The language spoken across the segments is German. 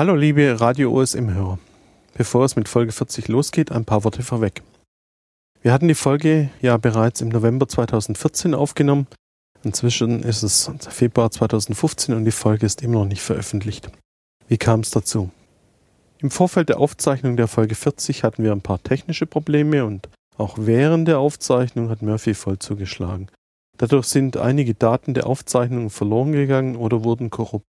Hallo liebe Radio OSM-Hörer. Bevor es mit Folge 40 losgeht, ein paar Worte vorweg. Wir hatten die Folge ja bereits im November 2014 aufgenommen. Inzwischen ist es Februar 2015 und die Folge ist immer noch nicht veröffentlicht. Wie kam es dazu? Im Vorfeld der Aufzeichnung der Folge 40 hatten wir ein paar technische Probleme und auch während der Aufzeichnung hat Murphy voll zugeschlagen. Dadurch sind einige Daten der Aufzeichnung verloren gegangen oder wurden korrupt.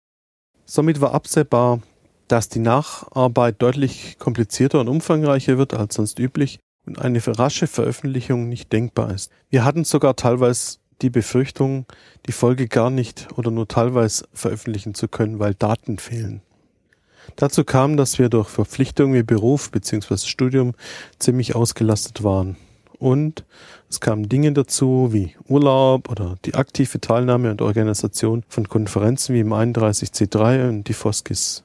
Somit war absehbar, dass die Nacharbeit deutlich komplizierter und umfangreicher wird als sonst üblich und eine rasche Veröffentlichung nicht denkbar ist. Wir hatten sogar teilweise die Befürchtung, die Folge gar nicht oder nur teilweise veröffentlichen zu können, weil Daten fehlen. Dazu kam, dass wir durch Verpflichtungen wie Beruf bzw. Studium ziemlich ausgelastet waren. Und es kamen Dinge dazu wie Urlaub oder die aktive Teilnahme und Organisation von Konferenzen wie im 31C3 und die Foskis.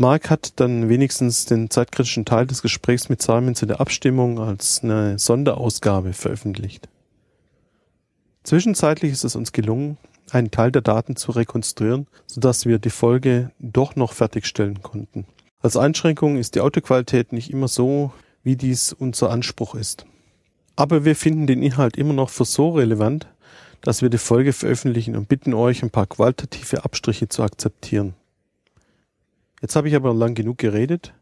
Mark hat dann wenigstens den zeitkritischen Teil des Gesprächs mit Simon zu der Abstimmung als eine Sonderausgabe veröffentlicht. Zwischenzeitlich ist es uns gelungen, einen Teil der Daten zu rekonstruieren, sodass wir die Folge doch noch fertigstellen konnten. Als Einschränkung ist die Autoqualität nicht immer so, wie dies unser Anspruch ist. Aber wir finden den Inhalt immer noch für so relevant, dass wir die Folge veröffentlichen und bitten euch, ein paar qualitative Abstriche zu akzeptieren. Jetzt habe ich aber lang genug geredet.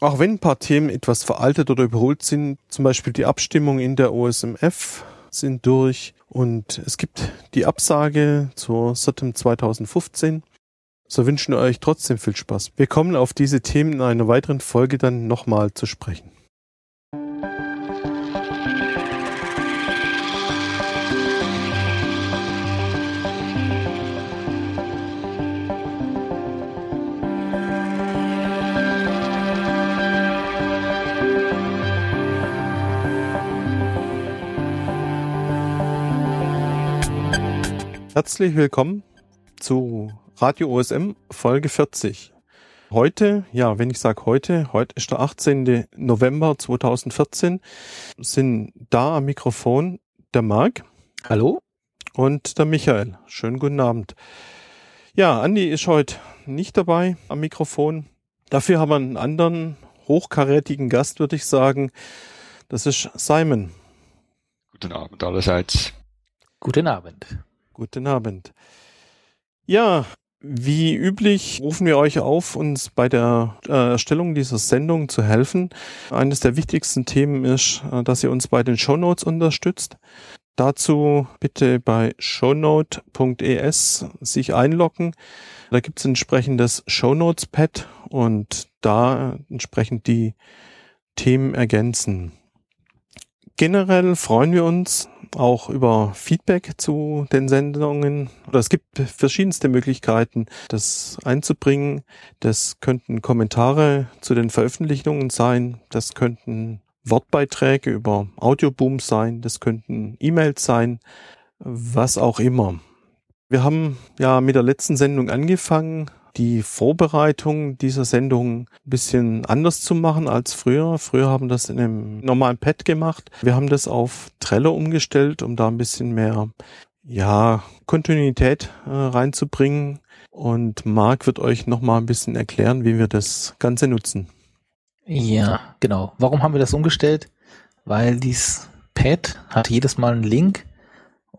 Auch wenn ein paar Themen etwas veraltet oder überholt sind, zum Beispiel die Abstimmung in der OSMF sind durch und es gibt die Absage zur SOTM 2015, so wünschen wir euch trotzdem viel Spaß. Wir kommen auf diese Themen in einer weiteren Folge dann nochmal zu sprechen. Herzlich willkommen zu Radio OSM Folge 40. Heute, ja, wenn ich sage heute, heute ist der 18. November 2014, sind da am Mikrofon der Marc. Hallo. Und der Michael. Schönen guten Abend. Ja, Andi ist heute nicht dabei am Mikrofon. Dafür haben wir einen anderen hochkarätigen Gast, würde ich sagen. Das ist Simon. Guten Abend allerseits. Guten Abend. Guten Abend. Ja, wie üblich rufen wir euch auf, uns bei der äh, Erstellung dieser Sendung zu helfen. Eines der wichtigsten Themen ist, äh, dass ihr uns bei den Shownotes unterstützt. Dazu bitte bei shownote.es sich einloggen. Da gibt es entsprechendes Shownotes-Pad und da entsprechend die Themen ergänzen. Generell freuen wir uns auch über Feedback zu den Sendungen. Oder es gibt verschiedenste Möglichkeiten, das einzubringen. Das könnten Kommentare zu den Veröffentlichungen sein. Das könnten Wortbeiträge über Audiobooms sein. Das könnten E-Mails sein. Was auch immer. Wir haben ja mit der letzten Sendung angefangen, die Vorbereitung dieser Sendung ein bisschen anders zu machen als früher. Früher haben wir das in einem normalen Pad gemacht. Wir haben das auf Trello umgestellt, um da ein bisschen mehr ja, Kontinuität äh, reinzubringen. Und Marc wird euch nochmal ein bisschen erklären, wie wir das Ganze nutzen. Ja, genau. Warum haben wir das umgestellt? Weil dies Pad hat jedes Mal einen Link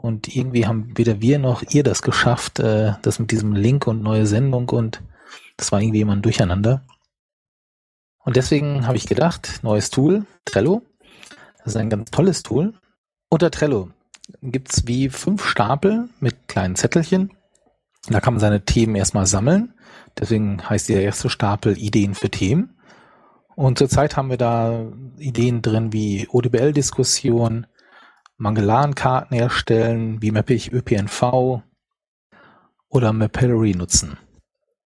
und irgendwie haben weder wir noch ihr das geschafft, äh, das mit diesem Link und neue Sendung und das war irgendwie immer ein Durcheinander. Und deswegen habe ich gedacht, neues Tool, Trello. Das ist ein ganz tolles Tool. Unter Trello gibt's wie fünf Stapel mit kleinen Zettelchen. Da kann man seine Themen erstmal sammeln. Deswegen heißt der erste Stapel Ideen für Themen. Und zurzeit haben wir da Ideen drin wie ODBL-Diskussion, Magellan-Karten erstellen, wie mappe ich ÖPNV oder Mapillary nutzen.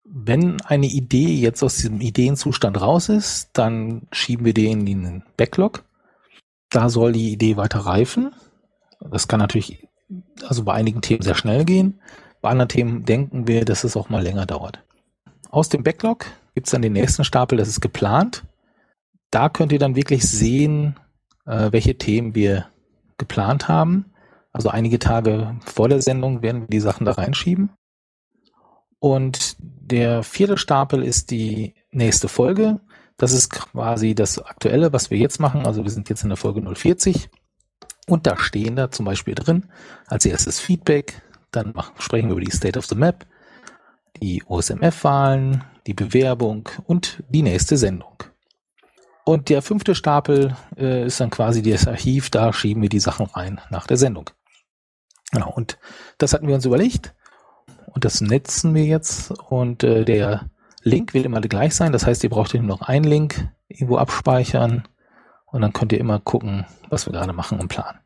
Wenn eine Idee jetzt aus diesem Ideenzustand raus ist, dann schieben wir den in den Backlog. Da soll die Idee weiter reifen. Das kann natürlich also bei einigen Themen sehr schnell gehen. Bei anderen Themen denken wir, dass es auch mal länger dauert. Aus dem Backlog gibt es dann den nächsten Stapel, das ist geplant. Da könnt ihr dann wirklich sehen, äh, welche Themen wir geplant haben. Also einige Tage vor der Sendung werden wir die Sachen da reinschieben. Und der vierte Stapel ist die nächste Folge. Das ist quasi das Aktuelle, was wir jetzt machen. Also wir sind jetzt in der Folge 040. Und da stehen da zum Beispiel drin als erstes Feedback. Dann machen, sprechen wir über die State of the Map, die OSMF-Wahlen, die Bewerbung und die nächste Sendung. Und der fünfte Stapel äh, ist dann quasi das Archiv, da schieben wir die Sachen rein nach der Sendung. Genau, und das hatten wir uns überlegt und das netzen wir jetzt und äh, der Link wird immer gleich sein. Das heißt, ihr braucht nur noch einen Link irgendwo abspeichern und dann könnt ihr immer gucken, was wir gerade machen und planen.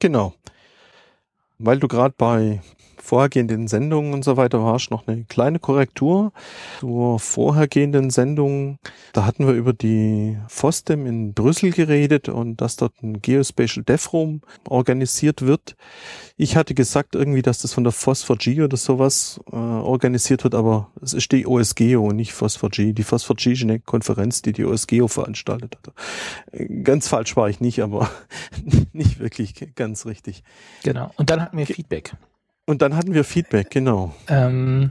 Genau. Weil du gerade bei vorhergehenden Sendungen und so weiter war noch eine kleine Korrektur zur vorhergehenden Sendung. Da hatten wir über die FOSDEM in Brüssel geredet und dass dort ein Geospatial Dev Room organisiert wird. Ich hatte gesagt irgendwie, dass das von der FOSS4G oder sowas äh, organisiert wird, aber es ist die OSGEO und nicht FOSS4G. Die FOSS4G ist eine Konferenz, die die OSGEO veranstaltet hat. Ganz falsch war ich nicht, aber nicht wirklich ganz richtig. Genau. Und dann hatten wir Feedback. Und dann hatten wir Feedback, genau. Ähm,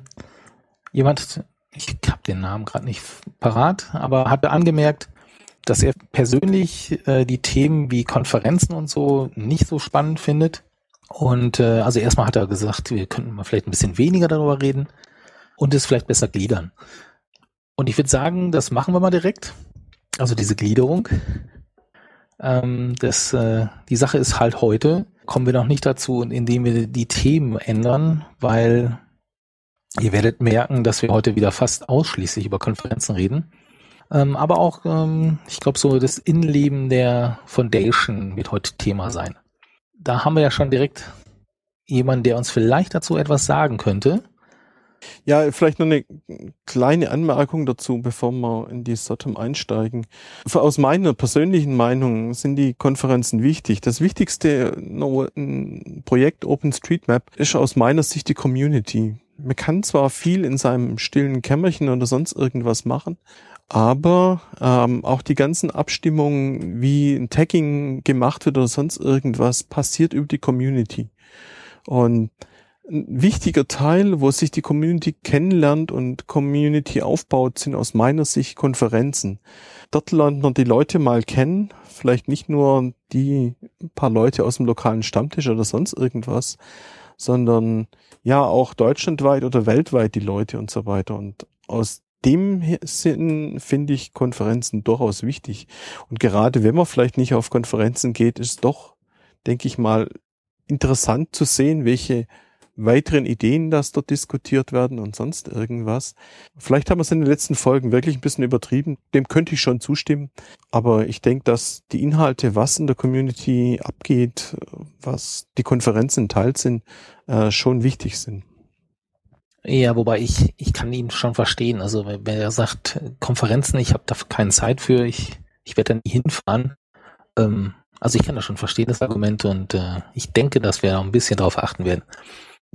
jemand, ich habe den Namen gerade nicht parat, aber hatte angemerkt, dass er persönlich äh, die Themen wie Konferenzen und so nicht so spannend findet. Und äh, also erstmal hat er gesagt, wir könnten mal vielleicht ein bisschen weniger darüber reden und es vielleicht besser gliedern. Und ich würde sagen, das machen wir mal direkt. Also diese Gliederung. Ähm, das, äh, die Sache ist halt heute, kommen wir noch nicht dazu, indem wir die Themen ändern, weil ihr werdet merken, dass wir heute wieder fast ausschließlich über Konferenzen reden. Ähm, aber auch, ähm, ich glaube, so das Innenleben der Foundation wird heute Thema sein. Da haben wir ja schon direkt jemanden, der uns vielleicht dazu etwas sagen könnte. Ja, vielleicht noch eine kleine Anmerkung dazu, bevor wir in die Sotom einsteigen. Aus meiner persönlichen Meinung sind die Konferenzen wichtig. Das wichtigste Projekt OpenStreetMap ist aus meiner Sicht die Community. Man kann zwar viel in seinem stillen Kämmerchen oder sonst irgendwas machen, aber ähm, auch die ganzen Abstimmungen, wie ein Tagging gemacht wird oder sonst irgendwas, passiert über die Community. Und ein wichtiger Teil, wo sich die Community kennenlernt und Community aufbaut, sind aus meiner Sicht Konferenzen. Dort lernt man die Leute mal kennen, vielleicht nicht nur die paar Leute aus dem lokalen Stammtisch oder sonst irgendwas, sondern ja auch deutschlandweit oder weltweit die Leute und so weiter. Und aus dem Sinn finde ich Konferenzen durchaus wichtig. Und gerade wenn man vielleicht nicht auf Konferenzen geht, ist doch, denke ich mal, interessant zu sehen, welche weiteren Ideen, dass dort diskutiert werden und sonst irgendwas. Vielleicht haben wir es in den letzten Folgen wirklich ein bisschen übertrieben. Dem könnte ich schon zustimmen. Aber ich denke, dass die Inhalte, was in der Community abgeht, was die Konferenzen teilt sind, äh, schon wichtig sind. Ja, wobei ich, ich kann ihn schon verstehen. Also wenn er sagt, Konferenzen, ich habe da keine Zeit für, ich, ich werde da nie hinfahren. Ähm, also ich kann das schon verstehen, das Argument, und äh, ich denke, dass wir da ein bisschen drauf achten werden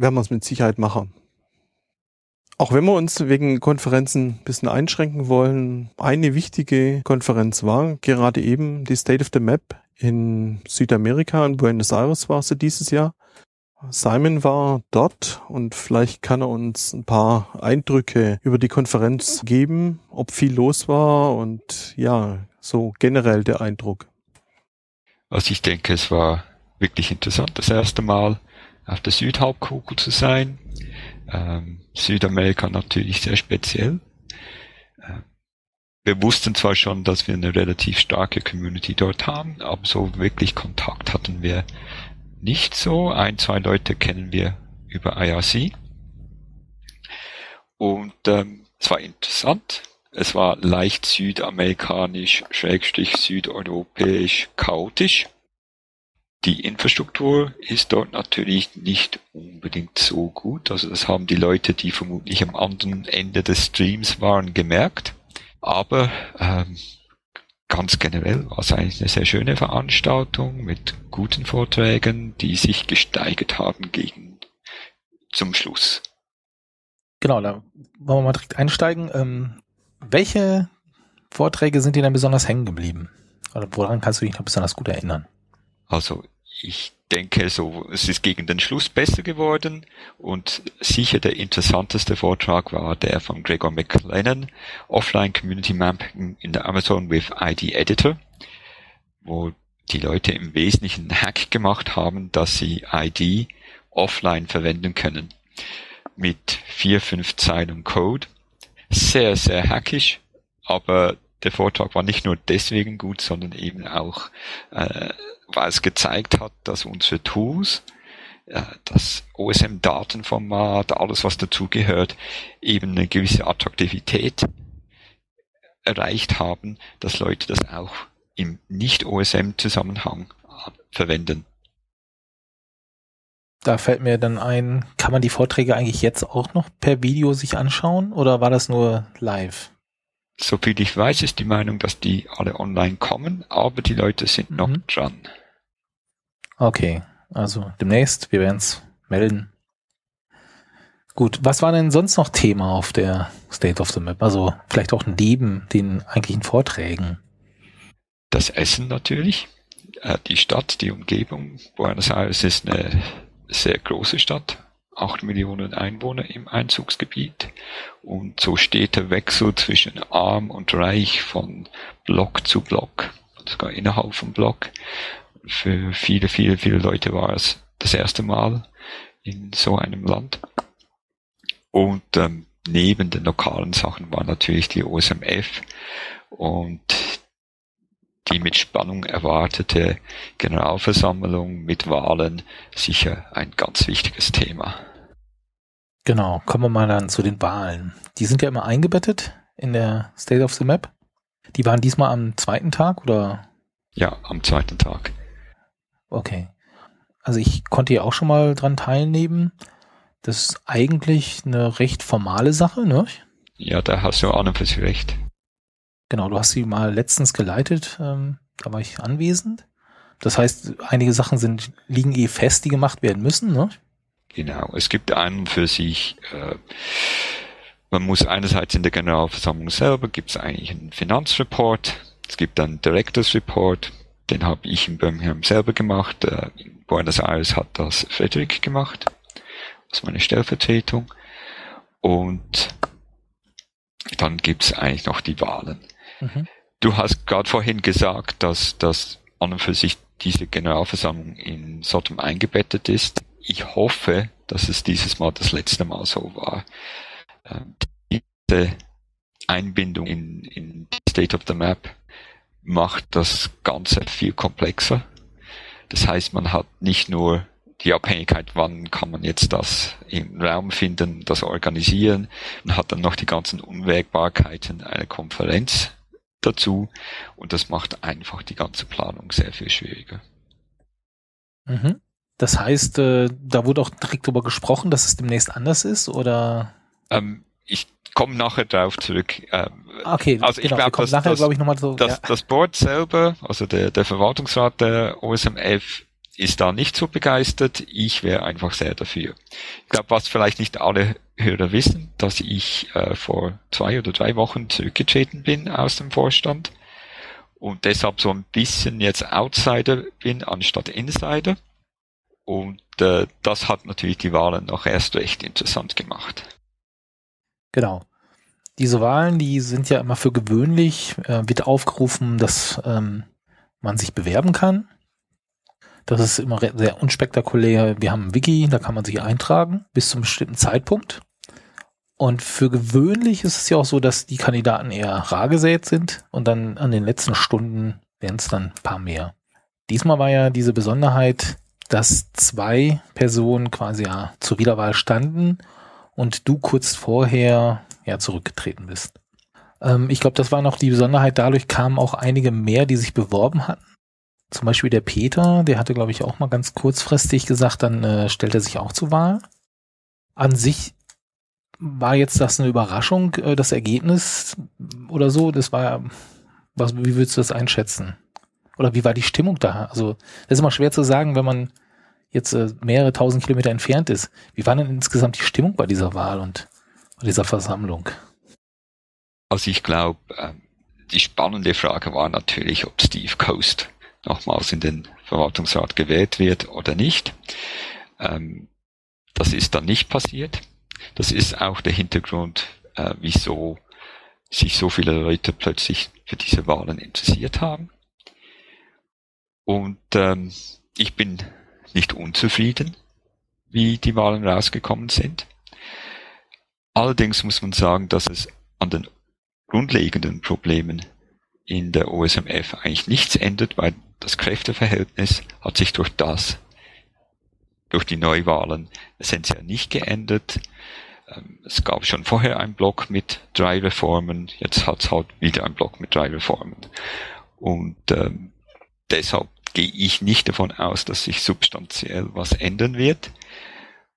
werden wir es mit Sicherheit machen. Auch wenn wir uns wegen Konferenzen ein bisschen einschränken wollen, eine wichtige Konferenz war gerade eben die State of the Map in Südamerika, in Buenos Aires war sie dieses Jahr. Simon war dort und vielleicht kann er uns ein paar Eindrücke über die Konferenz geben, ob viel los war und ja, so generell der Eindruck. Also ich denke, es war wirklich interessant das erste Mal auf der Südhalbkugel zu sein. Ähm, Südamerika natürlich sehr speziell. Äh, wir wussten zwar schon, dass wir eine relativ starke Community dort haben, aber so wirklich Kontakt hatten wir nicht so. Ein, zwei Leute kennen wir über IRC. Und ähm, es war interessant. Es war leicht südamerikanisch, schrägstrich südeuropäisch chaotisch. Die Infrastruktur ist dort natürlich nicht unbedingt so gut. Also das haben die Leute, die vermutlich am anderen Ende des Streams waren, gemerkt. Aber ähm, ganz generell war es eigentlich eine sehr schöne Veranstaltung mit guten Vorträgen, die sich gesteigert haben gegen zum Schluss. Genau, da wollen wir mal direkt einsteigen. Ähm, welche Vorträge sind dir denn besonders hängen geblieben? Oder woran kannst du dich noch besonders gut erinnern? Also ich denke, so, es ist gegen den Schluss besser geworden und sicher der interessanteste Vortrag war der von Gregor McLennan, Offline Community Mapping in der Amazon with ID Editor, wo die Leute im Wesentlichen einen Hack gemacht haben, dass sie ID offline verwenden können. Mit vier, fünf Zeilen Code. Sehr, sehr hackisch, aber der Vortrag war nicht nur deswegen gut, sondern eben auch, äh, weil es gezeigt hat, dass unsere Tools, äh, das OSM-Datenformat, alles was dazugehört, eben eine gewisse Attraktivität erreicht haben, dass Leute das auch im Nicht-OSM-Zusammenhang verwenden. Da fällt mir dann ein, kann man die Vorträge eigentlich jetzt auch noch per Video sich anschauen oder war das nur live? Soviel ich weiß, ist die Meinung, dass die alle online kommen, aber die Leute sind mhm. noch dran. Okay, also demnächst, wir werden es melden. Gut, was war denn sonst noch Thema auf der State of the Map? Also vielleicht auch neben den eigentlichen Vorträgen. Das Essen natürlich, äh, die Stadt, die Umgebung. Buenos Aires ist eine sehr große Stadt, acht Millionen Einwohner im Einzugsgebiet und so steht der Wechsel zwischen arm und reich von Block zu Block, sogar innerhalb vom Block. Für viele, viele, viele Leute war es das erste Mal in so einem Land. Und ähm, neben den lokalen Sachen war natürlich die OSMF und die mit Spannung erwartete Generalversammlung mit Wahlen sicher ein ganz wichtiges Thema. Genau, kommen wir mal dann zu den Wahlen. Die sind ja immer eingebettet in der State of the Map. Die waren diesmal am zweiten Tag oder? Ja, am zweiten Tag. Okay. Also ich konnte ja auch schon mal dran teilnehmen. Das ist eigentlich eine recht formale Sache, ne? Ja, da hast du auch noch für recht. Genau, du hast sie mal letztens geleitet, ähm, da war ich anwesend. Das heißt, einige Sachen sind, liegen eh fest, die gemacht werden müssen, ne? Genau, es gibt einen für sich, äh, man muss einerseits in der Generalversammlung selber, gibt es eigentlich einen Finanzreport, es gibt einen Directors Report, den habe ich in Birmingham selber gemacht, äh, in Buenos Aires hat das Frederick gemacht, das ist meine Stellvertretung und dann gibt es eigentlich noch die Wahlen. Mhm. Du hast gerade vorhin gesagt, dass das an und für sich diese Generalversammlung in Sodom eingebettet ist. Ich hoffe, dass es dieses Mal das letzte Mal so war. Ähm, diese Einbindung in, in State of the Map macht das Ganze viel komplexer. Das heißt, man hat nicht nur die Abhängigkeit, wann kann man jetzt das im Raum finden, das organisieren, man hat dann noch die ganzen Unwägbarkeiten einer Konferenz dazu und das macht einfach die ganze Planung sehr viel schwieriger. Mhm. Das heißt, äh, da wurde auch direkt darüber gesprochen, dass es demnächst anders ist, oder? Ähm, ich komme nachher darauf zurück. Ähm, okay, also genau, ich glaube, das, nachher, das, glaube ich, nochmal so. Das, ja. das Board selber, also der, der Verwaltungsrat der OSMF, ist da nicht so begeistert. Ich wäre einfach sehr dafür. Ich glaube, was vielleicht nicht alle Hörer wissen, dass ich äh, vor zwei oder drei Wochen zurückgetreten bin aus dem Vorstand und deshalb so ein bisschen jetzt Outsider bin anstatt Insider. Und äh, das hat natürlich die Wahlen noch erst recht interessant gemacht. Genau. Diese Wahlen, die sind ja immer für gewöhnlich, äh, wird aufgerufen, dass ähm, man sich bewerben kann. Das ist immer sehr unspektakulär. Wir haben ein Wiki, da kann man sich eintragen bis zum bestimmten Zeitpunkt. Und für gewöhnlich ist es ja auch so, dass die Kandidaten eher rar gesät sind und dann an den letzten Stunden werden es dann ein paar mehr. Diesmal war ja diese Besonderheit, dass zwei Personen quasi ja zur Wiederwahl standen und du kurz vorher ja zurückgetreten bist. Ähm, ich glaube, das war noch die Besonderheit. Dadurch kamen auch einige mehr, die sich beworben hatten. Zum Beispiel der Peter, der hatte, glaube ich, auch mal ganz kurzfristig gesagt, dann äh, stellt er sich auch zur Wahl. An sich war jetzt das eine Überraschung, äh, das Ergebnis oder so? Das war, was, wie würdest du das einschätzen? Oder wie war die Stimmung da? Also, das ist immer schwer zu sagen, wenn man jetzt äh, mehrere tausend Kilometer entfernt ist. Wie war denn insgesamt die Stimmung bei dieser Wahl und bei dieser Versammlung? Also ich glaube, äh, die spannende Frage war natürlich, ob Steve Coast nochmals in den Verwaltungsrat gewählt wird oder nicht. Ähm, das ist dann nicht passiert. Das ist auch der Hintergrund, äh, wieso sich so viele Leute plötzlich für diese Wahlen interessiert haben. Und ähm, ich bin nicht unzufrieden, wie die Wahlen rausgekommen sind. Allerdings muss man sagen, dass es an den grundlegenden Problemen in der OSMF eigentlich nichts ändert, weil das Kräfteverhältnis hat sich durch das, durch die Neuwahlen essentiell nicht geändert. Ähm, es gab schon vorher einen Block mit drei Reformen, jetzt hat es halt wieder einen Block mit drei Reformen. Und ähm, deshalb gehe ich nicht davon aus, dass sich substanziell was ändern wird.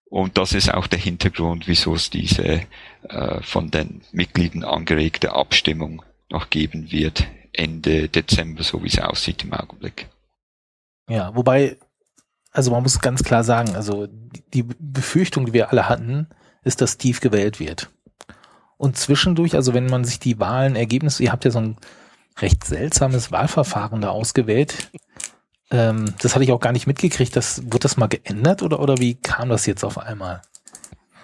Und das ist auch der Hintergrund, wieso es diese äh, von den Mitgliedern angeregte Abstimmung noch geben wird Ende Dezember, so wie es aussieht im Augenblick. Ja, wobei, also man muss ganz klar sagen, also die Befürchtung, die wir alle hatten, ist, dass Steve gewählt wird. Und zwischendurch, also wenn man sich die Wahlenergebnisse, ihr habt ja so ein recht seltsames Wahlverfahren da ausgewählt. Ähm, das hatte ich auch gar nicht mitgekriegt. Das, wird das mal geändert oder, oder wie kam das jetzt auf einmal?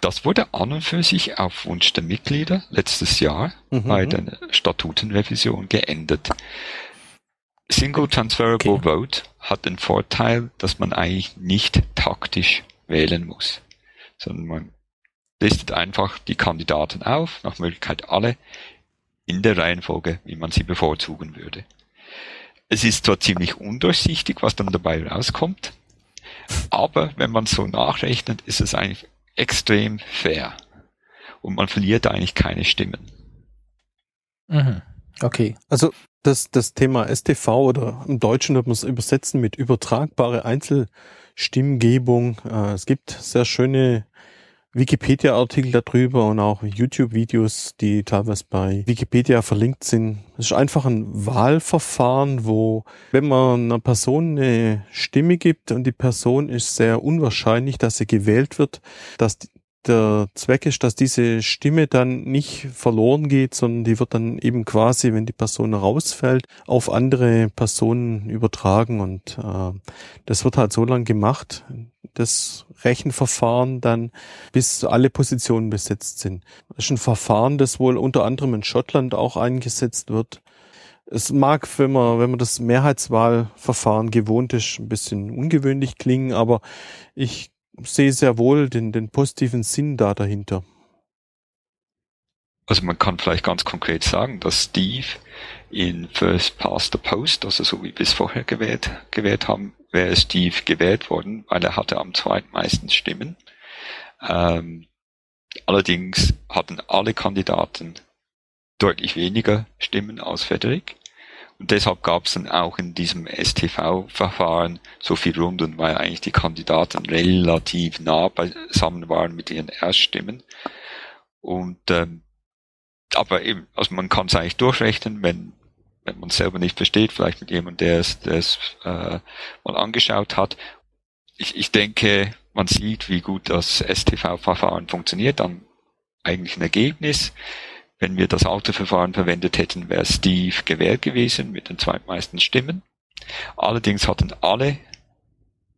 Das wurde an und für sich auf Wunsch der Mitglieder letztes Jahr mhm. bei der Statutenrevision geändert. Single Transferable okay. Vote hat den Vorteil, dass man eigentlich nicht taktisch wählen muss, sondern man listet einfach die Kandidaten auf, nach Möglichkeit alle, in der Reihenfolge, wie man sie bevorzugen würde. Es ist zwar ziemlich undurchsichtig, was dann dabei rauskommt, aber wenn man so nachrechnet, ist es eigentlich extrem fair. Und man verliert eigentlich keine Stimmen. Mhm. Okay. Also das, das Thema STV oder im Deutschen wird man es übersetzen mit übertragbare Einzelstimmgebung. Äh, es gibt sehr schöne Wikipedia-Artikel darüber und auch YouTube-Videos, die teilweise bei Wikipedia verlinkt sind. Es ist einfach ein Wahlverfahren, wo, wenn man einer Person eine Stimme gibt und die Person ist sehr unwahrscheinlich, dass sie gewählt wird, dass der Zweck ist, dass diese Stimme dann nicht verloren geht, sondern die wird dann eben quasi, wenn die Person rausfällt, auf andere Personen übertragen und äh, das wird halt so lang gemacht, das Rechenverfahren dann, bis alle Positionen besetzt sind. Das ist ein Verfahren, das wohl unter anderem in Schottland auch eingesetzt wird. Es mag, wenn man, wenn man das Mehrheitswahlverfahren gewohnt ist, ein bisschen ungewöhnlich klingen, aber ich sehe sehr wohl den, den positiven Sinn da dahinter. Also man kann vielleicht ganz konkret sagen, dass Steve in First Past the Post, also so wie wir es vorher gewählt, gewählt haben, wäre Steve gewählt worden, weil er hatte am zweitmeisten Stimmen. Ähm, allerdings hatten alle Kandidaten deutlich weniger Stimmen als Frederick. Und deshalb gab es dann auch in diesem STV-Verfahren so viel Runden, weil eigentlich die Kandidaten relativ nah beisammen waren mit ihren Erststimmen. Und ähm, aber eben, also man kann es eigentlich durchrechnen, wenn wenn man es selber nicht versteht, vielleicht mit jemandem, der es, der es äh, mal angeschaut hat. Ich, ich denke, man sieht, wie gut das STV-Verfahren funktioniert, dann eigentlich ein Ergebnis. Wenn wir das alte Verfahren verwendet hätten, wäre Steve gewählt gewesen mit den zweitmeisten Stimmen. Allerdings hatten alle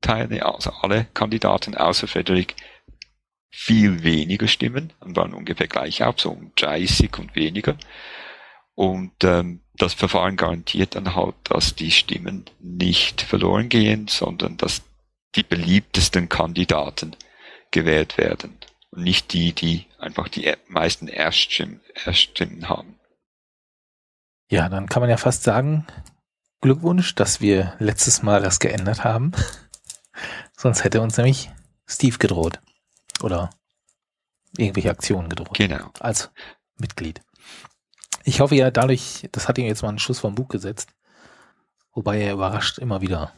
Teilnehmer, also alle Kandidaten außer Frederik viel weniger Stimmen und waren ungefähr gleich auf, so um 30 und weniger. Und ähm, das Verfahren garantiert dann halt, dass die Stimmen nicht verloren gehen, sondern dass die beliebtesten Kandidaten gewählt werden und nicht die, die einfach die meisten Erststimmen, Erststimmen haben. Ja, dann kann man ja fast sagen, Glückwunsch, dass wir letztes Mal das geändert haben. Sonst hätte uns nämlich Steve gedroht. Oder irgendwelche Aktionen gedroht. Genau. Als Mitglied. Ich hoffe ja dadurch, das hat ihm jetzt mal einen Schuss vom Bug gesetzt. Wobei er überrascht immer wieder.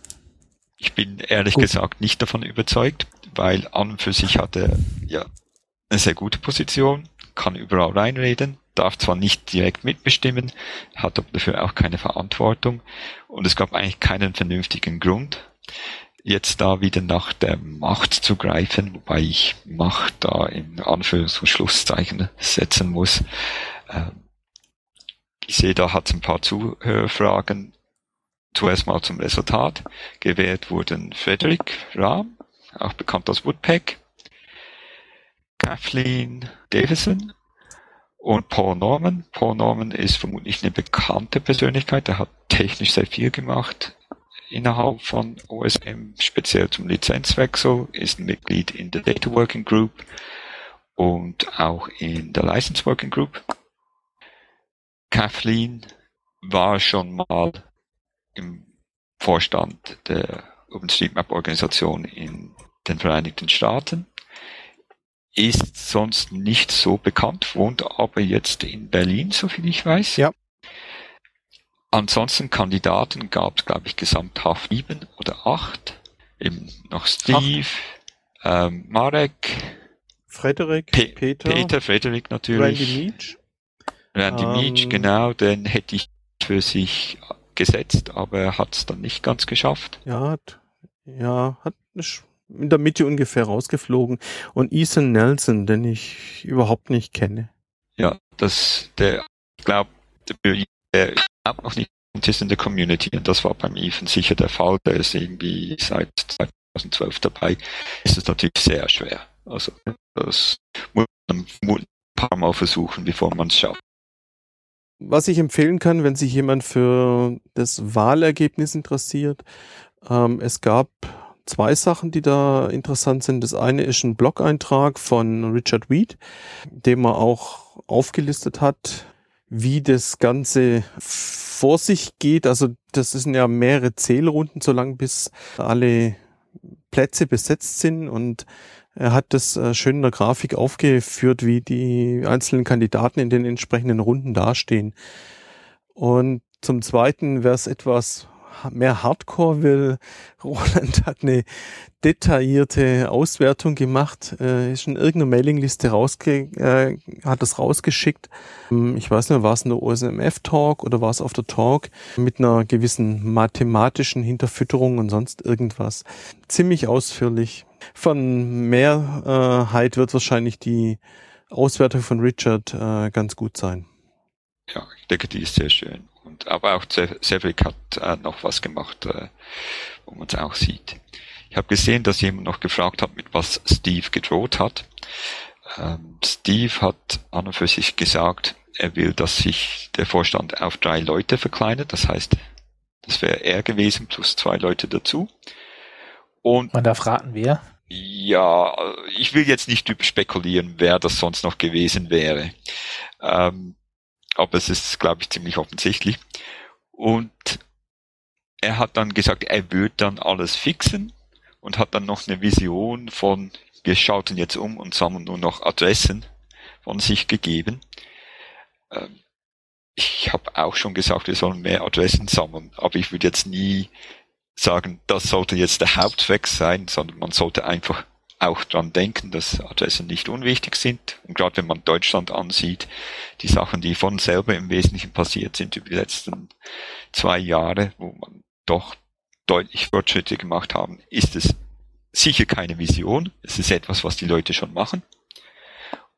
Ich bin ehrlich Gut. gesagt nicht davon überzeugt, weil an und für sich hat er ja eine sehr gute Position, kann überall reinreden, darf zwar nicht direkt mitbestimmen, hat aber dafür auch keine Verantwortung und es gab eigentlich keinen vernünftigen Grund, jetzt da wieder nach der Macht zu greifen, wobei ich Macht da in Anführungs- und Schlusszeichen setzen muss. Ähm, ich sehe, da hat es ein paar Zuhörerfragen. zuerst mal zum Resultat. Gewählt wurden Frederick Rahm, auch bekannt als Woodpeck, Kathleen Davison und Paul Norman. Paul Norman ist vermutlich eine bekannte Persönlichkeit, er hat technisch sehr viel gemacht innerhalb von OSM, speziell zum Lizenzwechsel, ist ein Mitglied in der Data Working Group und auch in der License Working Group. Kathleen war schon mal im Vorstand der OpenStreetMap-Organisation in den Vereinigten Staaten, ist sonst nicht so bekannt, wohnt aber jetzt in Berlin, soviel ich weiß. Ja. Ansonsten Kandidaten gab es, glaube ich, gesamthaft sieben oder acht. Eben noch Steve, ähm, Marek, Frederik, Pe Peter, Peter, Frederik natürlich. Randy Meach. Randy Ähm, Meach, genau, den hätte ich für sich gesetzt, aber er hat es dann nicht ganz geschafft. Ja, hat, ja, hat in der Mitte ungefähr rausgeflogen. Und Ethan Nelson, den ich überhaupt nicht kenne. Ja, das, der, ich glaube, der, überhaupt noch nicht ist in der Community und das war beim Ethan sicher der Fall. Der ist irgendwie seit 2012 dabei. Ist es natürlich sehr schwer. Also das muss man ein paar Mal versuchen, bevor man es schafft. Was ich empfehlen kann, wenn sich jemand für das Wahlergebnis interessiert, ähm, es gab zwei Sachen, die da interessant sind. Das eine ist ein Blog-Eintrag von Richard Weed, dem er auch aufgelistet hat, wie das Ganze vor sich geht. Also das sind ja mehrere Zählrunden, solange bis alle Plätze besetzt sind und er hat das äh, schön in der Grafik aufgeführt, wie die einzelnen Kandidaten in den entsprechenden Runden dastehen. Und zum Zweiten, wer es etwas mehr Hardcore will, Roland hat eine detaillierte Auswertung gemacht, äh, ist in irgendeiner Mailingliste rausge äh, hat das rausgeschickt. Ähm, Ich weiß nicht, war es in der OSMF-Talk oder war es auf der Talk mit einer gewissen mathematischen Hinterfütterung und sonst irgendwas. Ziemlich ausführlich. Von Mehrheit wird wahrscheinlich die Auswertung von Richard äh, ganz gut sein. Ja, ich denke, die ist sehr schön. Und aber auch Ce- Cedric hat äh, noch was gemacht, äh, wo man es auch sieht. Ich habe gesehen, dass jemand noch gefragt hat, mit was Steve gedroht hat. Ähm, Steve hat an und für sich gesagt, er will, dass sich der Vorstand auf drei Leute verkleinert. Das heißt, das wäre er gewesen plus zwei Leute dazu. Und Man darf raten, wer. Ja, ich will jetzt nicht spekulieren, wer das sonst noch gewesen wäre. Ähm, aber es ist, glaube ich, ziemlich offensichtlich. Und er hat dann gesagt, er würde dann alles fixen und hat dann noch eine Vision von, wir schalten jetzt um und sammeln nur noch Adressen von sich gegeben. Ähm, ich habe auch schon gesagt, wir sollen mehr Adressen sammeln, aber ich würde jetzt nie sagen, das sollte jetzt der Hauptzweck sein, sondern man sollte einfach auch dran denken, dass Adressen nicht unwichtig sind. Und gerade wenn man Deutschland ansieht, die Sachen, die von selber im Wesentlichen passiert sind über die letzten zwei Jahre, wo man doch deutlich Fortschritte gemacht haben, ist es sicher keine Vision. Es ist etwas, was die Leute schon machen.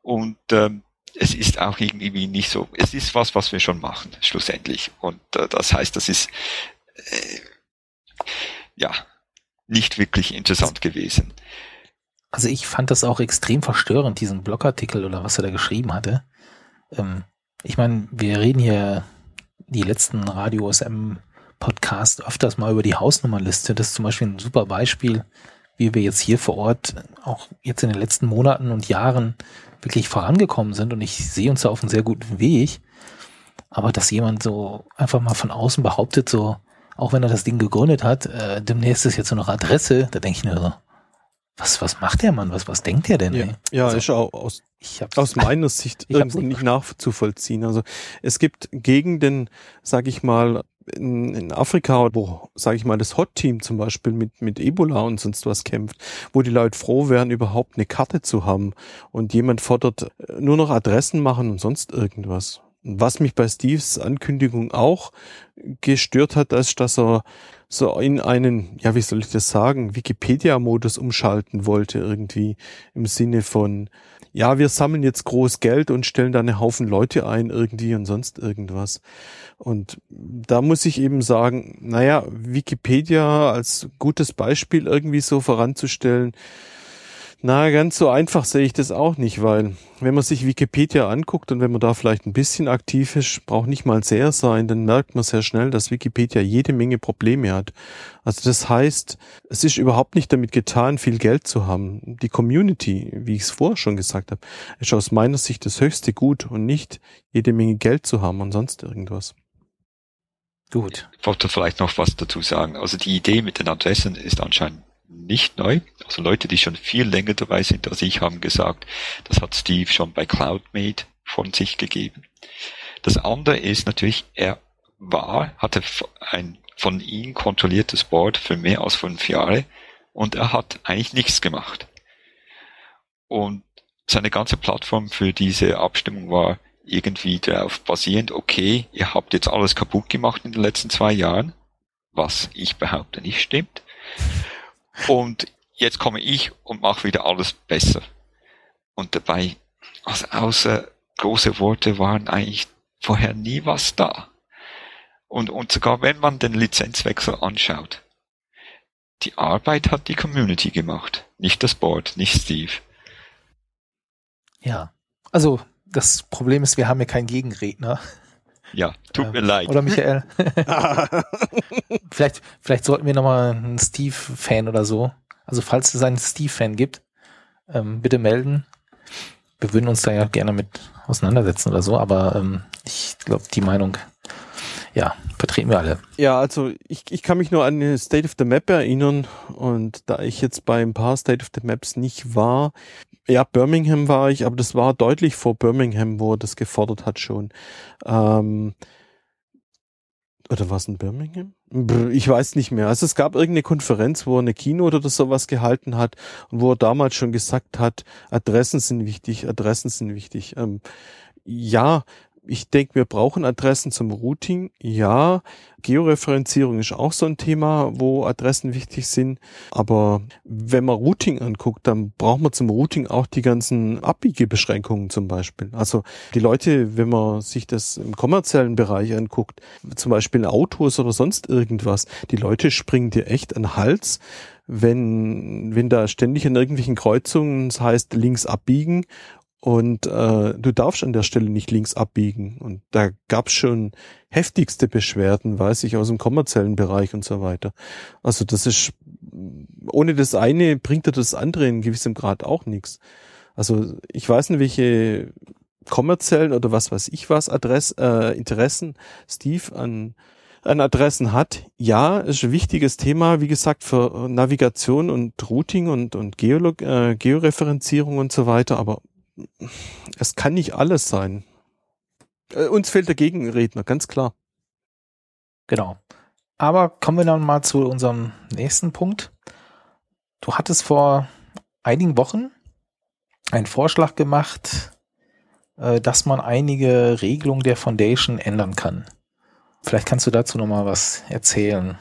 Und ähm, es ist auch irgendwie nicht so, es ist was, was wir schon machen, schlussendlich. Und äh, das heißt, das ist äh, ja nicht wirklich interessant gewesen. Also ich fand das auch extrem verstörend, diesen Blogartikel oder was er da geschrieben hatte. Ähm, ich meine, wir reden hier die letzten Radio SM Podcast öfters mal über die Hausnummernliste. Das ist zum Beispiel ein super Beispiel, wie wir jetzt hier vor Ort auch jetzt in den letzten Monaten und Jahren wirklich vorangekommen sind und ich sehe uns da auf einem sehr guten Weg. Aber dass jemand so einfach mal von außen behauptet, so, auch wenn er das Ding gegründet hat, äh, demnächst ist jetzt nur noch Adresse, da denke ich mir so, was, was macht der Mann? Was, was denkt der denn? Ja, ey? ja Also, ist auch aus, aus meiner Sicht irgendwo nicht nachzuvollziehen. Also es gibt Gegenden, sage ich mal, in, in Afrika, wo, sage ich mal, das Hot-Team zum Beispiel mit, mit Ebola und sonst was kämpft, wo die Leute froh wären, überhaupt eine Karte zu haben und jemand fordert äh, nur noch Adressen machen und sonst irgendwas. Was mich bei Steves Ankündigung auch gestört hat, ist, dass er so in einen, ja, wie soll ich das sagen, Wikipedia-Modus umschalten wollte irgendwie im Sinne von, ja, wir sammeln jetzt groß Geld und stellen da einen Haufen Leute ein irgendwie und sonst irgendwas. Und da muss ich eben sagen, naja, Wikipedia als gutes Beispiel irgendwie so voranzustellen, na, ganz so einfach sehe ich das auch nicht, weil wenn man sich Wikipedia anguckt und wenn man da vielleicht ein bisschen aktiv ist, braucht nicht mal sehr sein, dann merkt man sehr schnell, dass Wikipedia jede Menge Probleme hat. Also das heißt, es ist überhaupt nicht damit getan, viel Geld zu haben. Die Community, wie ich es vorher schon gesagt habe, ist aus meiner Sicht das höchste Gut und nicht jede Menge Geld zu haben und sonst irgendwas. Gut. Ich wollte vielleicht noch was dazu sagen. Also die Idee mit den Adressen ist anscheinend nicht neu. Also Leute, die schon viel länger dabei sind als ich, haben gesagt, das hat Steve schon bei CloudMate von sich gegeben. Das andere ist natürlich, er war, hatte ein von ihm kontrolliertes Board für mehr als fünf Jahre und er hat eigentlich nichts gemacht. Und seine ganze Plattform für diese Abstimmung war irgendwie darauf basierend, okay, ihr habt jetzt alles kaputt gemacht in den letzten zwei Jahren, was ich behaupte nicht stimmt. Und jetzt komme ich und mache wieder alles besser. Und dabei, also außer große Worte waren eigentlich vorher nie was da. Und, und sogar wenn man den Lizenzwechsel anschaut, die Arbeit hat die Community gemacht, nicht das Board, nicht Steve. Ja, also das Problem ist, wir haben ja keinen Gegenredner. Ja, tut mir leid. Oder Michael. vielleicht, vielleicht sollten wir nochmal einen Steve-Fan oder so. Also falls es einen Steve-Fan gibt, ähm, bitte melden. Wir würden uns da ja gerne mit auseinandersetzen oder so, aber ähm, ich glaube, die Meinung, ja, vertreten wir alle. Ja, also ich, ich kann mich nur an den State of the Map erinnern und da ich jetzt bei ein paar State of the Maps nicht war, ja, Birmingham war ich, aber das war deutlich vor Birmingham, wo er das gefordert hat schon. Ähm, oder was in Birmingham? Ich weiß nicht mehr. Also es gab irgendeine Konferenz, wo er eine Keynote oder sowas gehalten hat und wo er damals schon gesagt hat, Adressen sind wichtig, Adressen sind wichtig. Ähm, ja, ich denke, wir brauchen Adressen zum Routing. Ja, Georeferenzierung ist auch so ein Thema, wo Adressen wichtig sind. Aber wenn man Routing anguckt, dann braucht man zum Routing auch die ganzen Abbiegebeschränkungen zum Beispiel. Also die Leute, wenn man sich das im kommerziellen Bereich anguckt, zum Beispiel Autos oder sonst irgendwas, die Leute springen dir echt an den Hals, wenn, wenn da ständig an irgendwelchen Kreuzungen, das heißt links abbiegen und äh, du darfst an der Stelle nicht links abbiegen. Und da gab's schon heftigste Beschwerden, weiß ich, aus dem kommerziellen Bereich und so weiter. Also das ist, ohne das eine bringt dir das andere in gewissem Grad auch nichts. Also ich weiß nicht, welche kommerziellen oder was weiß ich was Adress, äh, Interessen Steve an an Adressen hat. Ja, ist ein wichtiges Thema, wie gesagt, für Navigation und Routing und, und Geolog äh, Georeferenzierung und so weiter, aber es kann nicht alles sein. Äh, uns fehlt der Gegenredner, ganz klar. Genau. Aber kommen wir dann mal zu unserem nächsten Punkt. Du hattest vor einigen Wochen einen Vorschlag gemacht, äh, dass man einige Regelungen der Foundation ändern kann. Vielleicht kannst du dazu noch mal was erzählen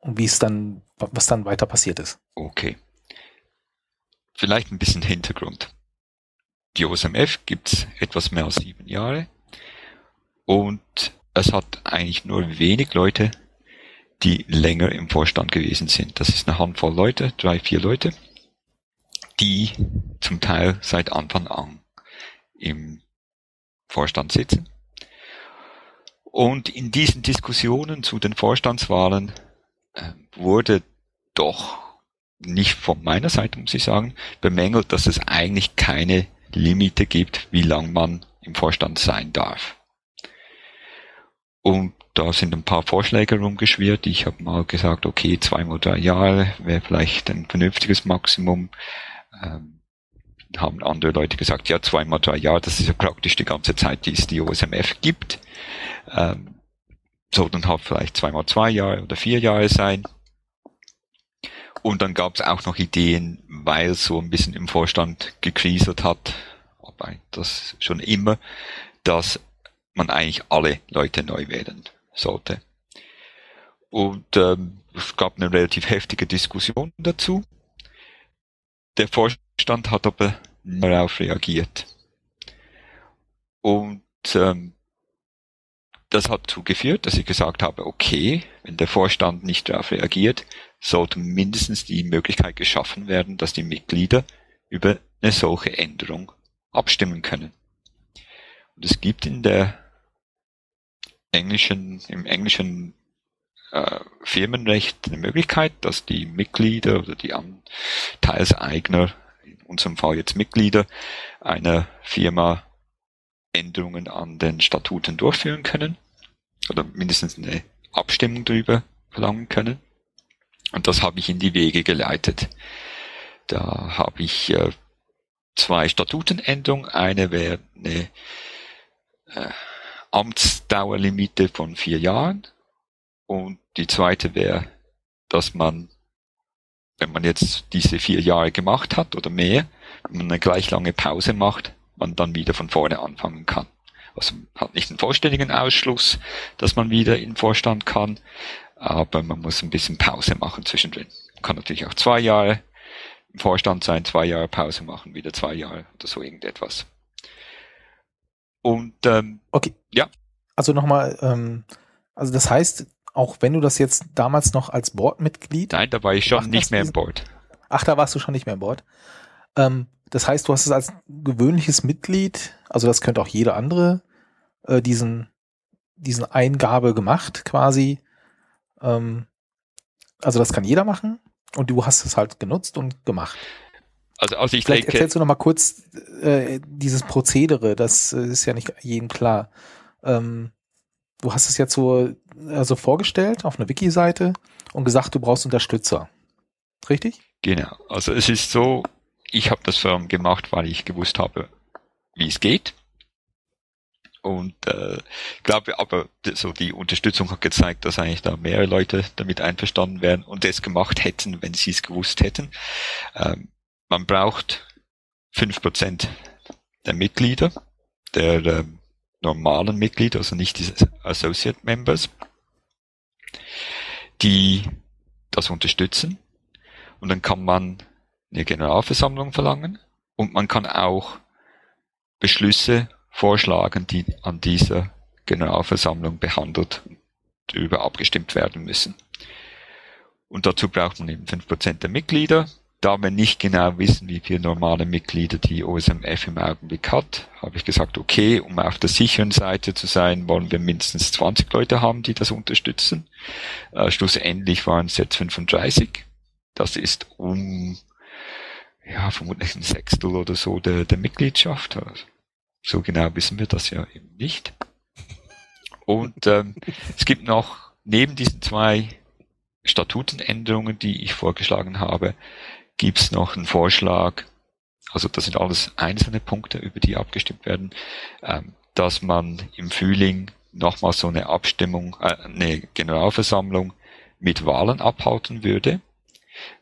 und wie es dann, was dann weiter passiert ist. Okay. Vielleicht ein bisschen Hintergrund. Die OSMF gibt's etwas mehr als sieben Jahre und es hat eigentlich nur wenig Leute, die länger im Vorstand gewesen sind. Das ist eine Handvoll Leute, drei, vier Leute, die zum Teil seit Anfang an im Vorstand sitzen. Und in diesen Diskussionen zu den Vorstandswahlen äh, wurde doch nicht von meiner Seite, muss ich sagen, bemängelt, dass es eigentlich keine Limite gibt, wie lang man im Vorstand sein darf. Und da sind ein paar Vorschläge rumgeschwirrt. Ich habe mal gesagt, okay, zwei oder drei Jahre wäre vielleicht ein vernünftiges Maximum. Ähm, haben andere Leute gesagt, ja, zweimal drei Jahre, das ist ja praktisch die ganze Zeit, die es die OSMF gibt. Ähm, dann halt vielleicht zweimal zwei Jahre oder vier Jahre sein. Und dann gab es auch noch Ideen, weil so ein bisschen im Vorstand gekriselt hat, wobei das schon immer, dass man eigentlich alle Leute neu wählen sollte. Und ähm, es gab eine relativ heftige Diskussion dazu. Der Vorstand hat aber darauf reagiert. Und ähm, das hat dazu geführt, dass ich gesagt habe, okay, wenn der Vorstand nicht darauf reagiert, sollte mindestens die Möglichkeit geschaffen werden, dass die Mitglieder über eine solche Änderung abstimmen können. Und es gibt in der englischen, im englischen äh, Firmenrecht eine Möglichkeit, dass die Mitglieder oder die Anteilseigner, in unserem Fall jetzt Mitglieder, einer Firma Änderungen an den Statuten durchführen können oder mindestens eine Abstimmung darüber verlangen können. Und das habe ich in die Wege geleitet. Da habe ich äh, zwei Statutenänderungen. Eine wäre eine äh, Amtsdauerlimite von vier Jahren und die zweite wäre, dass man, wenn man jetzt diese vier Jahre gemacht hat oder mehr, wenn man eine gleich lange Pause macht, man dann wieder von vorne anfangen kann. Also hat nicht einen vollständigen Ausschluss, dass man wieder in den Vorstand kann, aber man muss ein bisschen Pause machen zwischendrin. Man kann natürlich auch zwei Jahre im Vorstand sein, zwei Jahre Pause machen, wieder zwei Jahre oder so irgendetwas. Und ähm, okay, ja. Also nochmal, ähm, also das heißt, auch wenn du das jetzt damals noch als Boardmitglied. Nein, da war ich schon nicht mehr im Board. Ach, da warst du schon nicht mehr im Board. Ähm, das heißt, du hast es als gewöhnliches Mitglied, also das könnte auch jeder andere, äh, diesen, diesen Eingabe gemacht quasi. Ähm, also das kann jeder machen und du hast es halt genutzt und gemacht. Also, also ich Vielleicht denke, erzählst du noch mal kurz äh, dieses Prozedere, das äh, ist ja nicht jedem klar. Ähm, du hast es jetzt so also vorgestellt auf einer Wiki-Seite und gesagt, du brauchst Unterstützer. Richtig? Genau. Also es ist so, ich habe das Firm gemacht, weil ich gewusst habe, wie es geht. Und äh, glaube aber so die Unterstützung hat gezeigt, dass eigentlich da mehrere Leute damit einverstanden wären und es gemacht hätten, wenn sie es gewusst hätten. Ähm, man braucht fünf Prozent der Mitglieder, der ähm, normalen Mitglieder, also nicht diese Associate Members, die das unterstützen. Und dann kann man eine Generalversammlung verlangen und man kann auch Beschlüsse vorschlagen, die an dieser Generalversammlung behandelt und darüber abgestimmt werden müssen. Und dazu braucht man eben fünf Prozent der Mitglieder da wir nicht genau wissen, wie viele normale Mitglieder die OSMF im Augenblick hat, habe ich gesagt, okay, um auf der sicheren Seite zu sein, wollen wir mindestens 20 Leute haben, die das unterstützen. Äh, schlussendlich waren es jetzt 35. Das ist um, ja, vermutlich ein Sechstel oder so der, der Mitgliedschaft. Also, so genau wissen wir das ja eben nicht. Und ähm, es gibt noch neben diesen zwei Statutenänderungen, die ich vorgeschlagen habe, gibt es noch einen Vorschlag, also das sind alles einzelne Punkte, über die abgestimmt werden, ähm, dass man im Frühling nochmal so eine Abstimmung, äh, eine Generalversammlung mit Wahlen abhalten würde.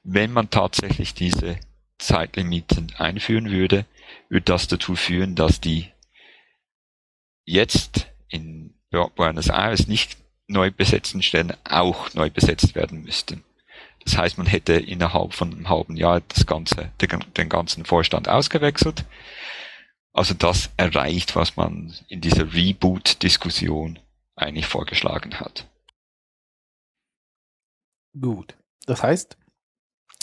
Wenn man tatsächlich diese Zeitlimiten einführen würde, würde das dazu führen, dass die jetzt in Buenos Aires nicht neu besetzten Stellen auch neu besetzt werden müssten. Das heißt, man hätte innerhalb von einem halben Jahr das ganze, den, ganzen Vorstand ausgewechselt. Also das erreicht, was man in dieser Reboot-Diskussion eigentlich vorgeschlagen hat. Gut. Das heißt,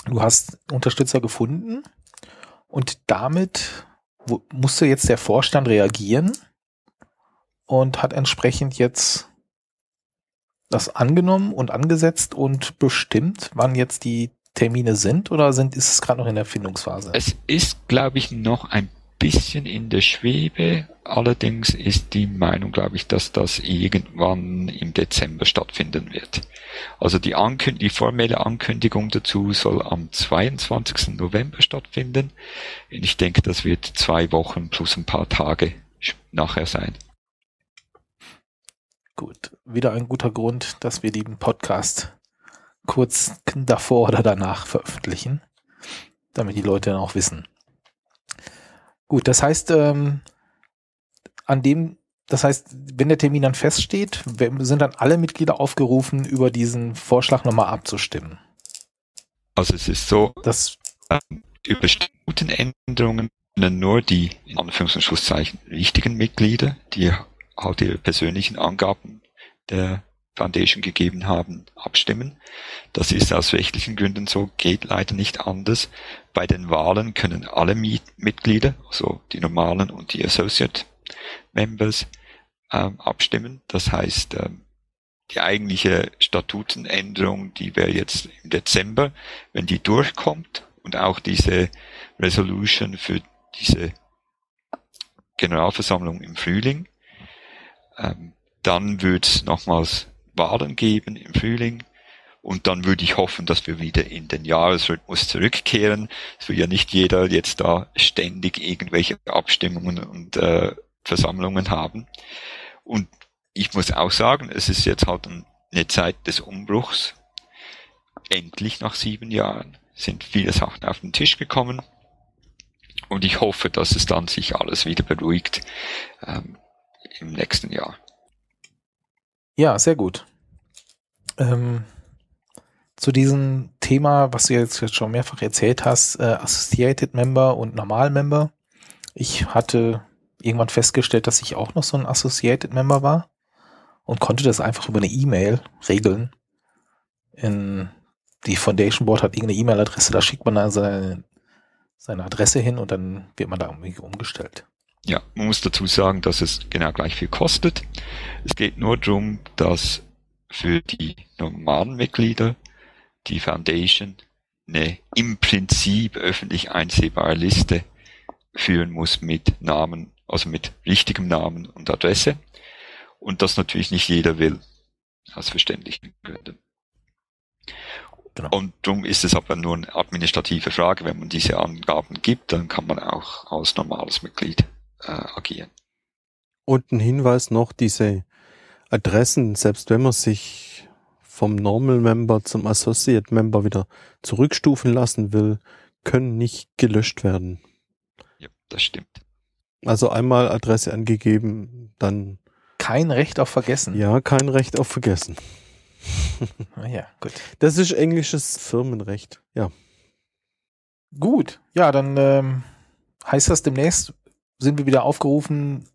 du hast Unterstützer gefunden und damit musste jetzt der Vorstand reagieren und hat entsprechend jetzt das angenommen und angesetzt und bestimmt, wann jetzt die Termine sind oder sind, ist es gerade noch in der Findungsphase? Es ist, glaube ich, noch ein bisschen in der Schwebe. Allerdings ist die Meinung, glaube ich, dass das irgendwann im Dezember stattfinden wird. Also die, Ankünd die formelle Ankündigung dazu soll am 22. November stattfinden. Ich denke, das wird zwei Wochen plus ein paar Tage nachher sein. Gut, wieder ein guter Grund, dass wir den Podcast kurz davor oder danach veröffentlichen, damit die Leute dann auch wissen. Gut, das heißt, ähm, an dem das heißt, wenn der Termin dann feststeht, sind dann alle Mitglieder aufgerufen, über diesen Vorschlag nochmal abzustimmen. Also es ist so, dass über Statutenänderungen nur die, in Anführungs- und Schlusszeichen, richtigen Mitglieder, die halt ihre persönlichen Angaben der Foundation gegeben haben, abstimmen. Das ist aus rechtlichen Gründen so, geht leider nicht anders. Bei den Wahlen können alle Mitglieder, also die normalen und die Associate Members, ähm, abstimmen. Das heißt, ähm, die eigentliche Statutenänderung, die wäre jetzt im Dezember, wenn die durchkommt und auch diese Resolution für diese Generalversammlung im Frühling, ähm, dann wird es nochmals Wahlen geben im Frühling und dann würde ich hoffen, dass wir wieder in den Jahresrhythmus zurückkehren. Es will ja nicht jeder jetzt da ständig irgendwelche Abstimmungen und äh, Versammlungen haben. Und ich muss auch sagen, es ist jetzt halt eine Zeit des Umbruchs. Endlich nach sieben Jahren sind viele Sachen auf den Tisch gekommen. Und ich hoffe, dass es dann sich alles wieder beruhigt ähm, im nächsten Jahr. Ja, sehr gut. Ähm, zu diesem Thema, was du jetzt schon mehrfach erzählt hast, äh, Associated Member und Normal Member. Ich hatte irgendwann festgestellt, dass ich auch noch so ein Associated Member war und konnte das einfach über eine E-Mail regeln. In die Foundation Board hat irgendeine E-Mail-Adresse, da schickt man dann seine, seine Adresse hin und dann wird man da irgendwie umgestellt. Ja, man muss dazu sagen, dass es genau gleich viel kostet. Es geht nur darum, dass für die normalen Mitglieder die Foundation eine im Prinzip öffentlich einsehbare Liste führen muss mit Namen, also mit richtigem Namen und Adresse. Und das natürlich nicht jeder will, aus verständlichen Gründen. Genau. Und darum ist es aber nur eine administrative Frage. Wenn man diese Angaben gibt, dann kann man auch als normales Mitglied äh, agieren. Und ein Hinweis noch, diese Adressen, selbst wenn man sich vom Normal Member zum Associate Member wieder zurückstufen lassen will, können nicht gelöscht werden. Ja, das stimmt. Also einmal Adresse angegeben, dann. Kein Recht auf Vergessen. Ja, kein Recht auf Vergessen. Ah ja, gut. Das ist englisches Firmenrecht, ja. Gut, ja, dann ähm, heißt das demnächst sind wir wieder aufgerufen,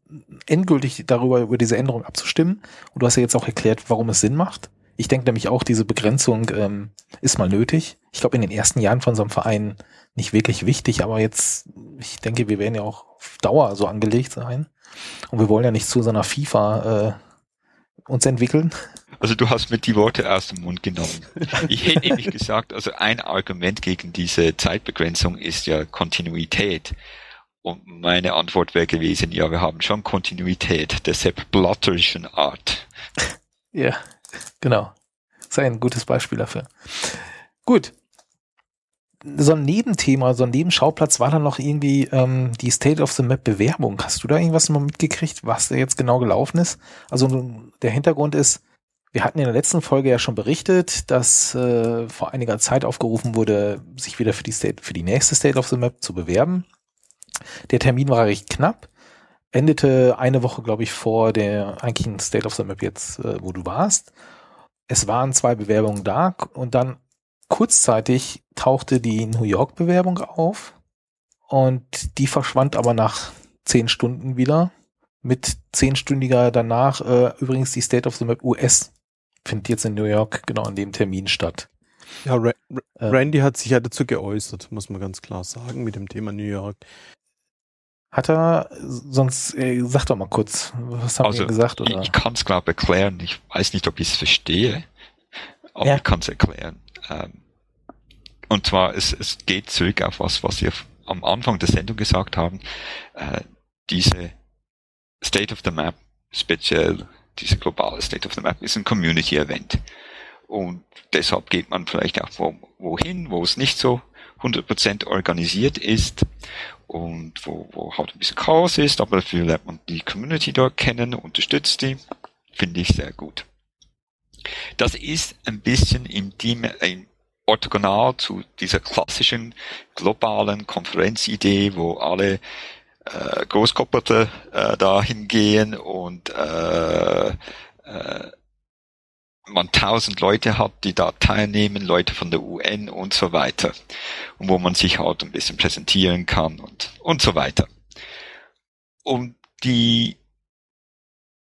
endgültig darüber über diese Änderung abzustimmen. Und du hast ja jetzt auch erklärt, warum es Sinn macht. Ich denke nämlich auch, diese Begrenzung ähm, ist mal nötig. Ich glaube, in den ersten Jahren von so einem Verein nicht wirklich wichtig, aber jetzt, ich denke, wir werden ja auch auf Dauer so angelegt sein. Und wir wollen ja nicht zu so einer FIFA äh, uns entwickeln. Also du hast mir die Worte aus dem Mund genommen. Ich hätte nämlich gesagt, also ein Argument gegen diese Zeitbegrenzung ist ja Kontinuität. Und meine Antwort wäre gewesen, ja, wir haben schon Kontinuität der sepp-blatterischen Art. Ja, genau. Das ein gutes Beispiel dafür. Gut. So ein Nebenthema, so ein Nebenschauplatz war dann noch irgendwie ähm, die State of the Map Bewerbung. Hast du da irgendwas mal mitgekriegt, was da jetzt genau gelaufen ist? Also der Hintergrund ist, wir hatten in der letzten Folge ja schon berichtet, dass äh, vor einiger Zeit aufgerufen wurde, sich wieder für die State, für die nächste State of the Map zu bewerben. Der Termin war recht knapp, endete eine Woche, glaube ich, vor der eigentlichen State of the Map jetzt, äh, wo du warst. Es waren zwei Bewerbungen da und dann kurzzeitig tauchte die New York Bewerbung auf und die verschwand aber nach zehn Stunden wieder. Mit zehnstündiger danach äh, übrigens die State of the Map US findet jetzt in New York genau an dem Termin statt. Ja, Ra äh, Randy hat sich ja dazu geäußert, muss man ganz klar sagen, mit dem Thema New York. Hat er, sonst äh, sag doch mal kurz, was haben also, wir gesagt? Oder? Ich, ich kann es glaube erklären, ich weiß nicht, ob ich es verstehe, aber ja. ich kann es erklären. Ähm, und zwar, es, es geht zurück auf was, was wir am Anfang der Sendung gesagt haben, äh, diese State of the Map, speziell diese globale State of the Map, ist ein Community-Event. Und deshalb geht man vielleicht auch wo, wohin, wo es nicht so 100% organisiert ist und wo, wo halt ein bisschen Chaos ist, aber dafür lernt man die Community dort kennen, unterstützt die. Finde ich sehr gut. Das ist ein bisschen in die, in orthogonal zu dieser klassischen globalen Konferenzidee, wo alle äh, Großkopperte äh, dahin gehen und äh, äh, man tausend Leute hat, die da teilnehmen, Leute von der UN und so weiter. Und wo man sich halt ein bisschen präsentieren kann und, und so weiter. Und die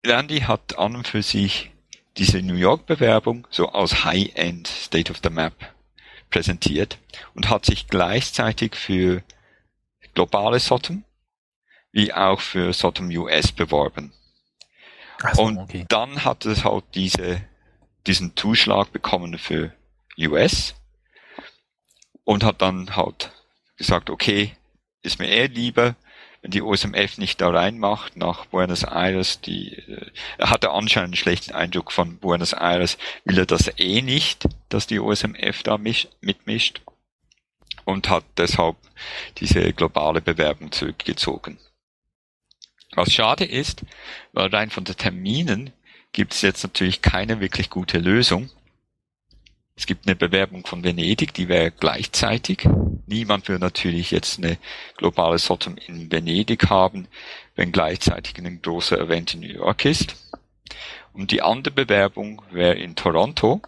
Randy hat an und für sich diese New York Bewerbung so als High-End State of the Map präsentiert und hat sich gleichzeitig für globale Sotum wie auch für Sotum US beworben. So, und okay. dann hat es halt diese, diesen Zuschlag bekommen für US und hat dann halt gesagt, okay, ist mir eher lieber, wenn die OSMF nicht da reinmacht nach Buenos Aires, die, äh, er hatte anscheinend einen schlechten Eindruck von Buenos Aires, will er das eh nicht, dass die OSMF da misch, mitmischt und hat deshalb diese globale Bewerbung zurückgezogen. Was schade ist, weil rein von den Terminen gibt es jetzt natürlich keine wirklich gute Lösung. Es gibt eine Bewerbung von Venedig, die wäre gleichzeitig. Niemand will natürlich jetzt eine globale Sotum in Venedig haben, wenn gleichzeitig ein großer Event in New York ist. Und die andere Bewerbung wäre in Toronto.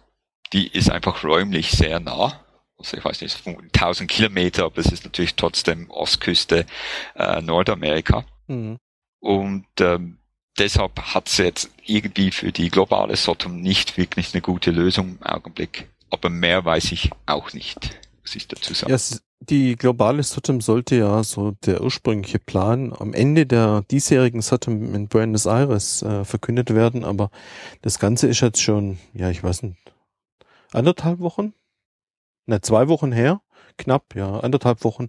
Die ist einfach räumlich sehr nah. Also ich weiß nicht, 1000 Kilometer, aber es ist natürlich trotzdem Ostküste äh, Nordamerika. Mhm. Und ähm, deshalb hat es jetzt irgendwie für die globale Sotum nicht wirklich eine gute Lösung im Augenblick aber mehr weiß ich auch nicht, was ich dazu sagen. Ja, die globale SOTM sollte ja so der ursprüngliche Plan am Ende der diesjährigen SOTM in Buenos Aires äh, verkündet werden, aber das Ganze ist jetzt schon, ja, ich weiß nicht, anderthalb Wochen? Ne, zwei Wochen her, knapp, ja, anderthalb Wochen.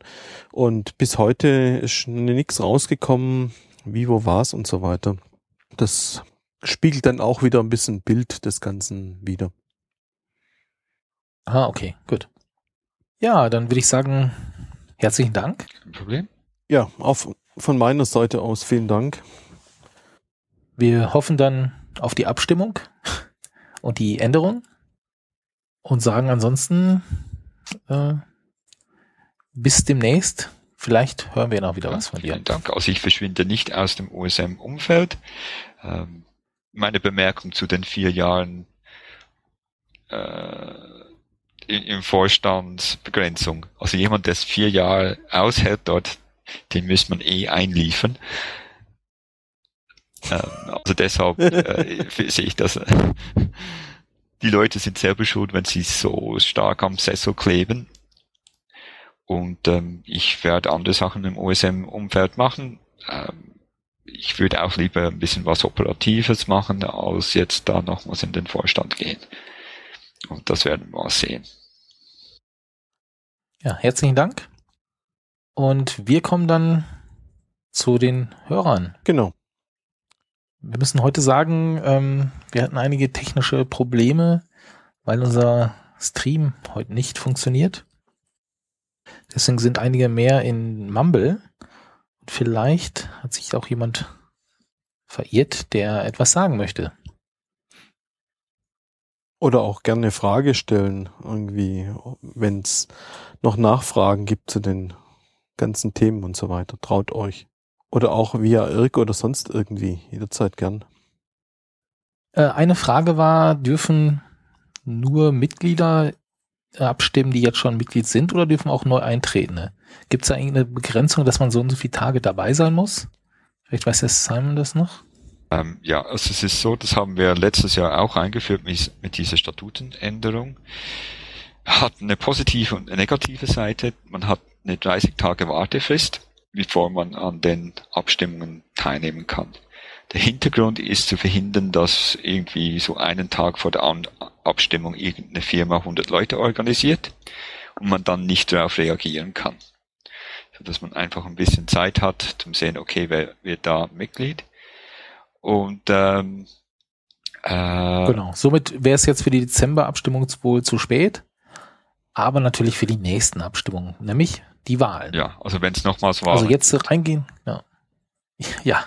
Und bis heute ist nichts rausgekommen, wie, wo war's und so weiter. Das spiegelt dann auch wieder ein bisschen Bild des Ganzen wieder. Ah, okay, gut. Ja, dann würde ich sagen, herzlichen Dank. Kein Problem. Ja, auch von meiner Seite aus vielen Dank. Wir hoffen dann auf die Abstimmung und die Änderung und sagen ansonsten äh, bis demnächst. Vielleicht hören wir noch wieder was von dir. Vielen Dank. Also ich verschwinde nicht aus dem OSM-Umfeld. Ähm, meine Bemerkung zu den vier Jahren äh, im Vorstandsbegrenzung. Also jemand, der es vier Jahre aushält dort, den müsste man eh einliefern. Ähm, also deshalb äh, sehe ich das. Äh, die Leute sind selber schuld, wenn sie so stark am Sessel kleben. Und ähm, ich werde andere Sachen im OSM-Umfeld machen. Ähm, ich würde auch lieber ein bisschen was Operatives machen, als jetzt da nochmals in den Vorstand gehen. Und das werden wir mal sehen. Ja, herzlichen Dank. Und wir kommen dann zu den Hörern. Genau. Wir müssen heute sagen, ähm, wir hatten einige technische Probleme, weil unser Stream heute nicht funktioniert. Deswegen sind einige mehr in Mumble. Und vielleicht hat sich auch jemand verirrt, der etwas sagen möchte. Oder auch gerne eine Frage stellen, irgendwie, wenn es noch Nachfragen gibt zu den ganzen Themen und so weiter. Traut euch. Oder auch via Irk oder sonst irgendwie. Jederzeit gern. Äh, eine Frage war, dürfen nur Mitglieder abstimmen, die jetzt schon Mitglied sind, oder dürfen auch neu eintreten? Gibt es da irgendeine Begrenzung, dass man so und so viele Tage dabei sein muss? Vielleicht weiß der Simon das noch. Ähm, ja, also es ist so, das haben wir letztes Jahr auch eingeführt mit, mit dieser Statutenänderung. Hat eine positive und eine negative Seite. Man hat eine 30 Tage Wartefrist, bevor man an den Abstimmungen teilnehmen kann. Der Hintergrund ist zu verhindern, dass irgendwie so einen Tag vor der an Abstimmung irgendeine Firma 100 Leute organisiert und man dann nicht darauf reagieren kann. So dass man einfach ein bisschen Zeit hat, zum sehen, okay, wer wird da Mitglied und ähm, äh, genau. Somit wäre es jetzt für die Dezember-Abstimmung wohl zu spät, aber natürlich für die nächsten Abstimmungen, nämlich die Wahlen. Ja, also wenn es nochmals war. Also jetzt reingehen, ja. Ja,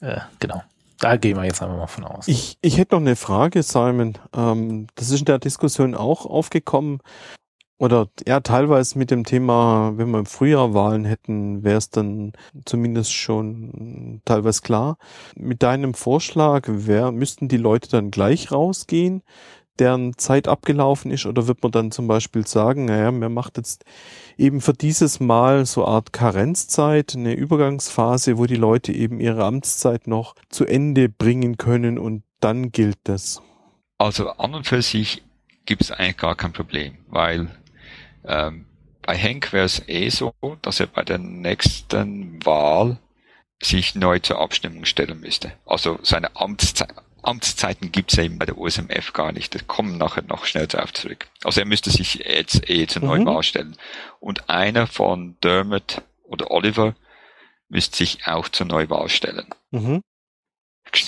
äh, genau. Da gehen wir jetzt einfach mal von aus. Ich, ich hätte noch eine Frage, Simon. Ähm, das ist in der Diskussion auch aufgekommen. oder ja, teilweise mit dem Thema, wenn wir im Frühjahr Wahlen hätten, wäre es dann zumindest schon teilweise klar. Mit deinem Vorschlag, wer, müssten die Leute dann gleich rausgehen, deren Zeit abgelaufen ist, oder wird man dann zum Beispiel sagen, naja, man macht jetzt eben für dieses Mal so Art Karenzzeit, eine Übergangsphase, wo die Leute eben ihre Amtszeit noch zu Ende bringen können und dann gilt das. Also an und für sich gibt es eigentlich gar kein Problem, weil ähm, bei Henk wäre es eh so, dass er bei der nächsten Wahl sich neu zur Abstimmung stellen müsste. Also seine Amtszei Amtszeiten gibt's ja eben bei der USMF gar nicht. Das kommen nachher noch schnell darauf zurück. Also er müsste sich jetzt eh zur mhm. Neuwahl stellen. Und einer von Dermot oder Oliver müsste sich auch zur Neuwahl stellen. Mhm.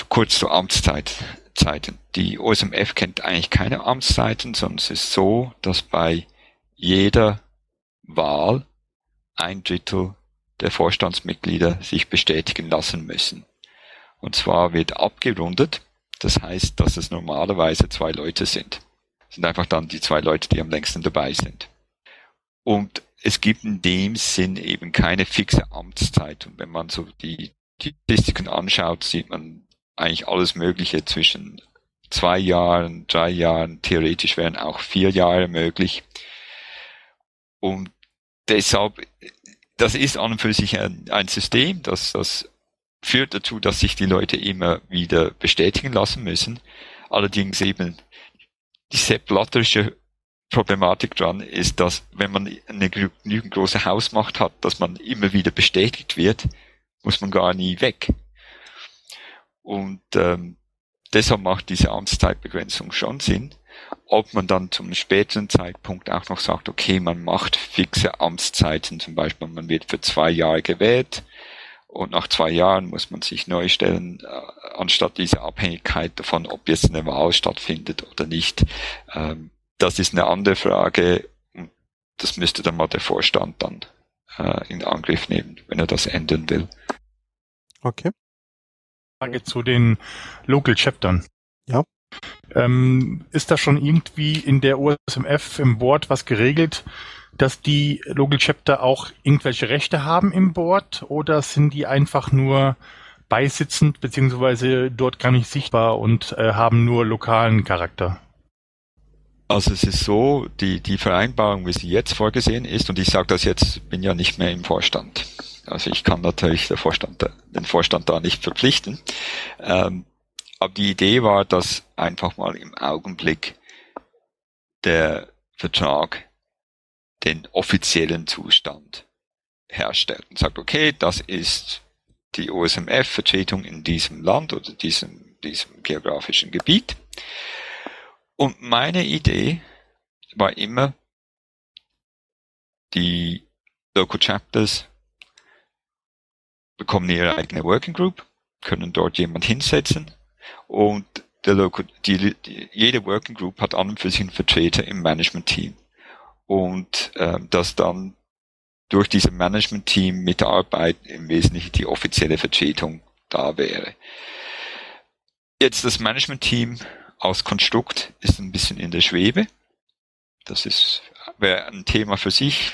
Kurz zur Amtszeiten. Die OSMF kennt eigentlich keine Amtszeiten, sondern es ist so, dass bei jeder Wahl ein Drittel der Vorstandsmitglieder sich bestätigen lassen müssen. Und zwar wird abgerundet. Das heißt, dass es normalerweise zwei Leute sind. Das sind einfach dann die zwei Leute, die am längsten dabei sind. Und es gibt in dem Sinn eben keine fixe Amtszeit. Und wenn man so die, Statistiken anschaut, sieht man eigentlich alles Mögliche zwischen zwei Jahren, drei Jahren, theoretisch wären auch vier Jahre möglich. Und deshalb, das ist an und für sich ein, ein System, das, das führt dazu, dass sich die Leute immer wieder bestätigen lassen müssen. Allerdings eben die sepplatterische Problematik dran ist, dass wenn man eine genügend große Hausmacht hat, dass man immer wieder bestätigt wird, muss man gar nie weg. Und ähm, deshalb macht diese Amtszeitbegrenzung schon Sinn ob man dann zum späteren Zeitpunkt auch noch sagt, okay, man macht fixe Amtszeiten, zum Beispiel man wird für zwei Jahre gewählt und nach zwei Jahren muss man sich neu stellen, äh, anstatt diese Abhängigkeit davon, ob jetzt eine Wahl stattfindet oder nicht. Ähm, das ist eine andere Frage. Das müsste dann mal der Vorstand dann äh, in Angriff nehmen, wenn er das ändern will. Okay. Frage zu den Local Chaptern. Ja. Ähm, ist da schon irgendwie in der OSMF im Board was geregelt, dass die Local Chapter auch irgendwelche Rechte haben im Board oder sind die einfach nur beisitzend beziehungsweise dort gar nicht sichtbar und äh, haben nur lokalen Charakter? Also es ist so, die, die Vereinbarung, wie sie jetzt vorgesehen ist, und ich sage das jetzt, bin ja nicht mehr im Vorstand. Also ich kann natürlich der Vorstand, den Vorstand da nicht verpflichten. Ähm, aber die Idee war, dass einfach mal im Augenblick der Vertrag den offiziellen Zustand herstellt und sagt, okay, das ist die OSMF-Vertretung in diesem Land oder diesem, diesem geografischen Gebiet. Und meine Idee war immer, die Local Chapters bekommen ihre eigene Working Group, können dort jemand hinsetzen, und Local, die, die, jede Working Group hat an und für sich einen Vertreter im Management-Team. Und äh, dass dann durch diese Management-Team Mitarbeit im Wesentlichen die offizielle Vertretung da wäre. Jetzt das Management-Team aus Konstrukt ist ein bisschen in der Schwebe. Das ist wäre ein Thema für sich.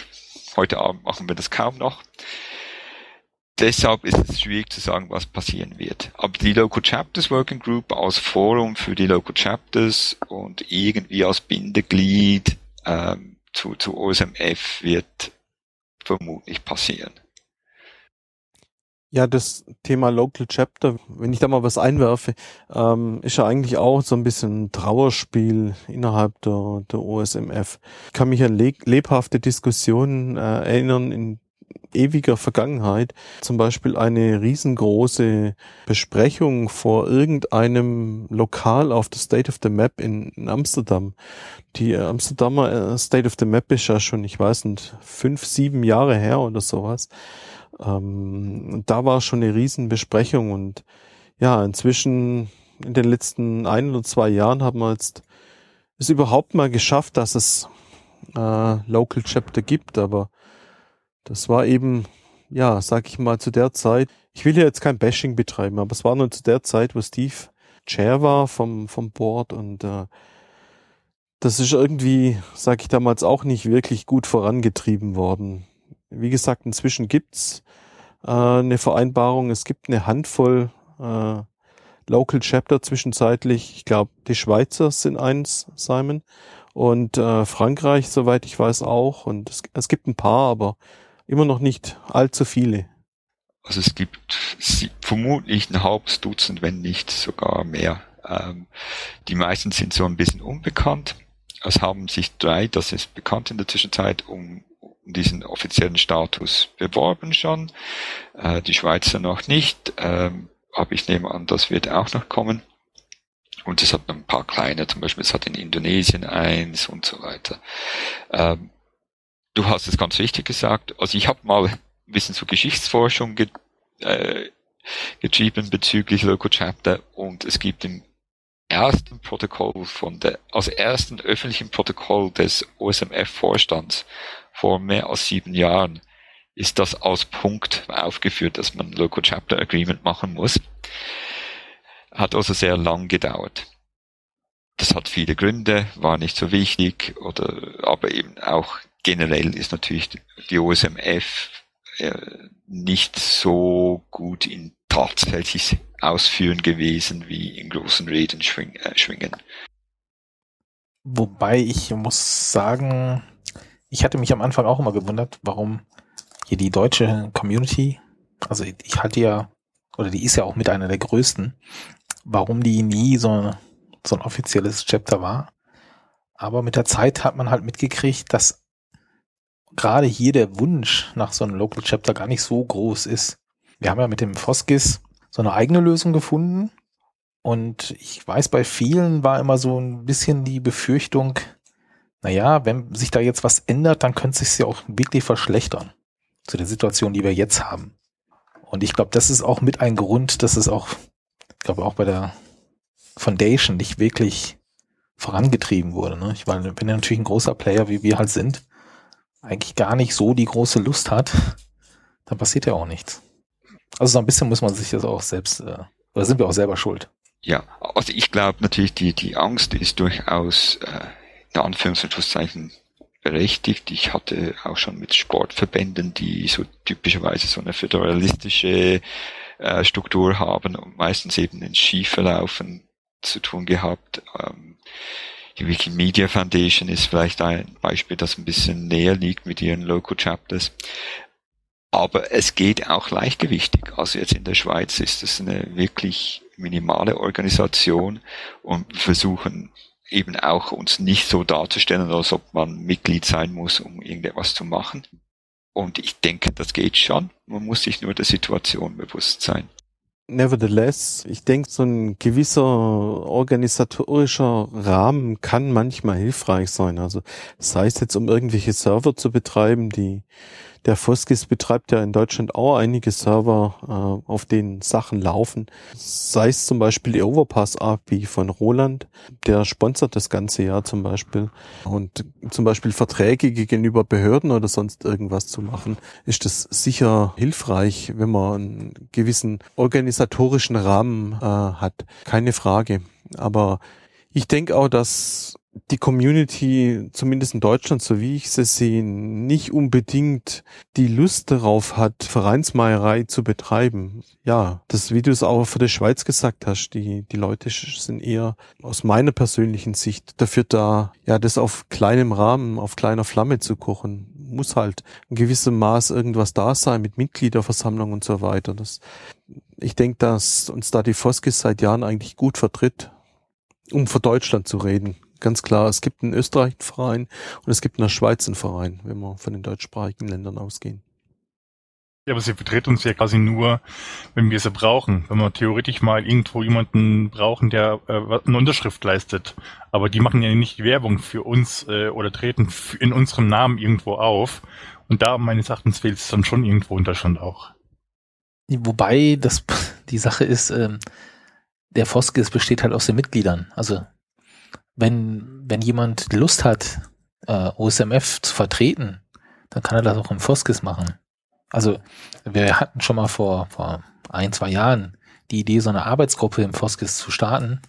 Heute Abend machen wir das kaum noch deshalb ist es schwierig zu sagen, was passieren wird. Aber die Local Chapters Working Group als Forum für die Local Chapters und irgendwie als Bindeglied ähm, zu, zu OSMF wird vermutlich passieren. Ja, das Thema Local Chapter, wenn ich da mal was einwerfe, ähm, ist ja eigentlich auch so ein bisschen ein Trauerspiel innerhalb der, der OSMF. Ich kann mich an lebhafte Diskussionen äh, erinnern, in ewiger Vergangenheit zum Beispiel eine riesengroße Besprechung vor irgendeinem Lokal auf der State of the Map in, in Amsterdam. Die Amsterdamer äh, State of the Map ist ja schon, ich weiß nicht, fünf, sieben Jahre her oder sowas. Ähm, da war schon eine Riesenbesprechung und ja, inzwischen in den letzten ein oder zwei Jahren haben wir jetzt es überhaupt mal geschafft, dass es äh, Local Chapter gibt, aber das war eben, ja, sag ich mal, zu der Zeit, ich will ja jetzt kein Bashing betreiben, aber es war nur zu der Zeit, wo Steve Chair war vom, vom Board und äh, das ist irgendwie, sag ich damals, auch nicht wirklich gut vorangetrieben worden. Wie gesagt, inzwischen gibt's äh, eine Vereinbarung. Es gibt eine Handvoll äh, Local Chapter zwischenzeitlich. Ich glaube, die Schweizer sind eins, Simon. Und äh, Frankreich, soweit ich weiß, auch. Und es, es gibt ein paar, aber immer noch nicht allzu viele. Also es gibt vermutlich ein halbes Dutzend, wenn nicht sogar mehr. Ähm, die meisten sind so ein bisschen unbekannt. Es haben sich drei, das ist bekannt in der Zwischenzeit, um diesen offiziellen Status beworben schon. Äh, die Schweizer noch nicht. Ähm, aber ich nehme an, das wird auch noch kommen. Und es hat noch ein paar kleine, zum Beispiel es hat in Indonesien eins und so weiter. Ähm, du hast es ganz richtig gesagt. Also ich habe mal ein bisschen zur Geschichtsforschung ge äh, getrieben bezüglich Local Chapter und es gibt im ersten Protokoll von der, also ersten öffentlichen Protokoll des OSMF-Vorstands vor mehr als sieben Jahren ist das als Punkt aufgeführt, dass man Local Chapter Agreement machen muss. Hat also sehr lang gedauert. Das hat viele Gründe, war nicht so wichtig oder aber eben auch generell ist natürlich die OSMF äh, nicht so gut in tatsächlich Ausführen gewesen wie in großen Reden schwing, äh, schwingen. Wobei ich muss sagen, ich hatte mich am Anfang auch immer gewundert, warum hier die deutsche Community, also ich halte ja, oder die ist ja auch mit einer der größten, warum die nie so, so ein offizielles Chapter war. Aber mit der Zeit hat man halt mitgekriegt, dass gerade hier der Wunsch nach so einem Local Chapter gar nicht so groß ist. Wir haben ja mit dem Foskis so eine eigene Lösung gefunden. Und ich weiß, bei vielen war immer so ein bisschen die Befürchtung, naja, wenn sich da jetzt was ändert, dann könnte es sich ja auch wirklich verschlechtern zu der Situation, die wir jetzt haben. Und ich glaube, das ist auch mit ein Grund, dass es auch, ich glaube auch bei der Foundation nicht wirklich vorangetrieben wurde. Ne? Ich meine, wenn er natürlich ein großer Player, wie wir halt sind, eigentlich gar nicht so die große Lust hat, dann passiert ja auch nichts. Also so ein bisschen muss man sich das auch selbst, äh, oder sind wir auch selber schuld. Ja, also ich glaube natürlich, die, die Angst ist durchaus äh, in Anführungszeichen berechtigt. Ich hatte auch schon mit Sportverbänden, die so typischerweise so eine föderalistische äh, Struktur haben und meistens eben in Skiverlaufen zu tun gehabt. Ähm, die Wikimedia Foundation ist vielleicht ein Beispiel, das ein bisschen näher liegt mit ihren Local Chapters. Aber es geht auch leichtgewichtig. Also jetzt in der Schweiz ist es eine wirklich minimale Organisation und versuchen eben auch uns nicht so darzustellen, als ob man Mitglied sein muss, um irgendetwas zu machen. Und ich denke, das geht schon. Man muss sich nur der Situation bewusst sein. Nevertheless, ich denke, so ein gewisser organisatorischer Rahmen kann manchmal hilfreich sein. Also sei es jetzt, um irgendwelche Server zu betreiben, die der Foskis betreibt ja in Deutschland auch einige Server, äh, auf denen Sachen laufen. Sei es zum Beispiel die Overpass API von Roland, der sponsert das ganze Jahr zum Beispiel. Und zum Beispiel Verträge gegenüber Behörden oder sonst irgendwas zu machen, ist das sicher hilfreich, wenn man einen gewissen organisatorischen Rahmen äh, hat. Keine Frage. Aber ich denke auch, dass die Community, zumindest in Deutschland, so wie ich sie sehe, nicht unbedingt die Lust darauf hat, Vereinsmeierei zu betreiben. Ja, das, wie du es auch für die Schweiz gesagt hast, die, die Leute sind eher aus meiner persönlichen Sicht dafür da, ja, das auf kleinem Rahmen, auf kleiner Flamme zu kochen. Muss halt in gewissem Maß irgendwas da sein mit Mitgliederversammlung und so weiter. Das, ich denke, dass uns da die Foskis seit Jahren eigentlich gut vertritt, um für Deutschland zu reden ganz klar, es gibt einen österreichischen Verein und es gibt in der Schweiz einen Verein, wenn wir von den deutschsprachigen Ländern ausgehen. Ja, aber sie vertritt uns ja quasi nur, wenn wir sie brauchen. Wenn wir theoretisch mal irgendwo jemanden brauchen, der äh, eine Unterschrift leistet. Aber die machen ja nicht Werbung für uns äh, oder treten in unserem Namen irgendwo auf. Und da meines Erachtens fehlt es dann schon irgendwo in Deutschland auch. Wobei das die Sache ist, ähm, der Foskis besteht halt aus den Mitgliedern. Also wenn, wenn jemand Lust hat, äh, OSMF zu vertreten, dann kann er das auch im Foskis machen. Also wir hatten schon mal vor, vor ein, zwei Jahren die Idee, so eine Arbeitsgruppe im Foskis zu starten.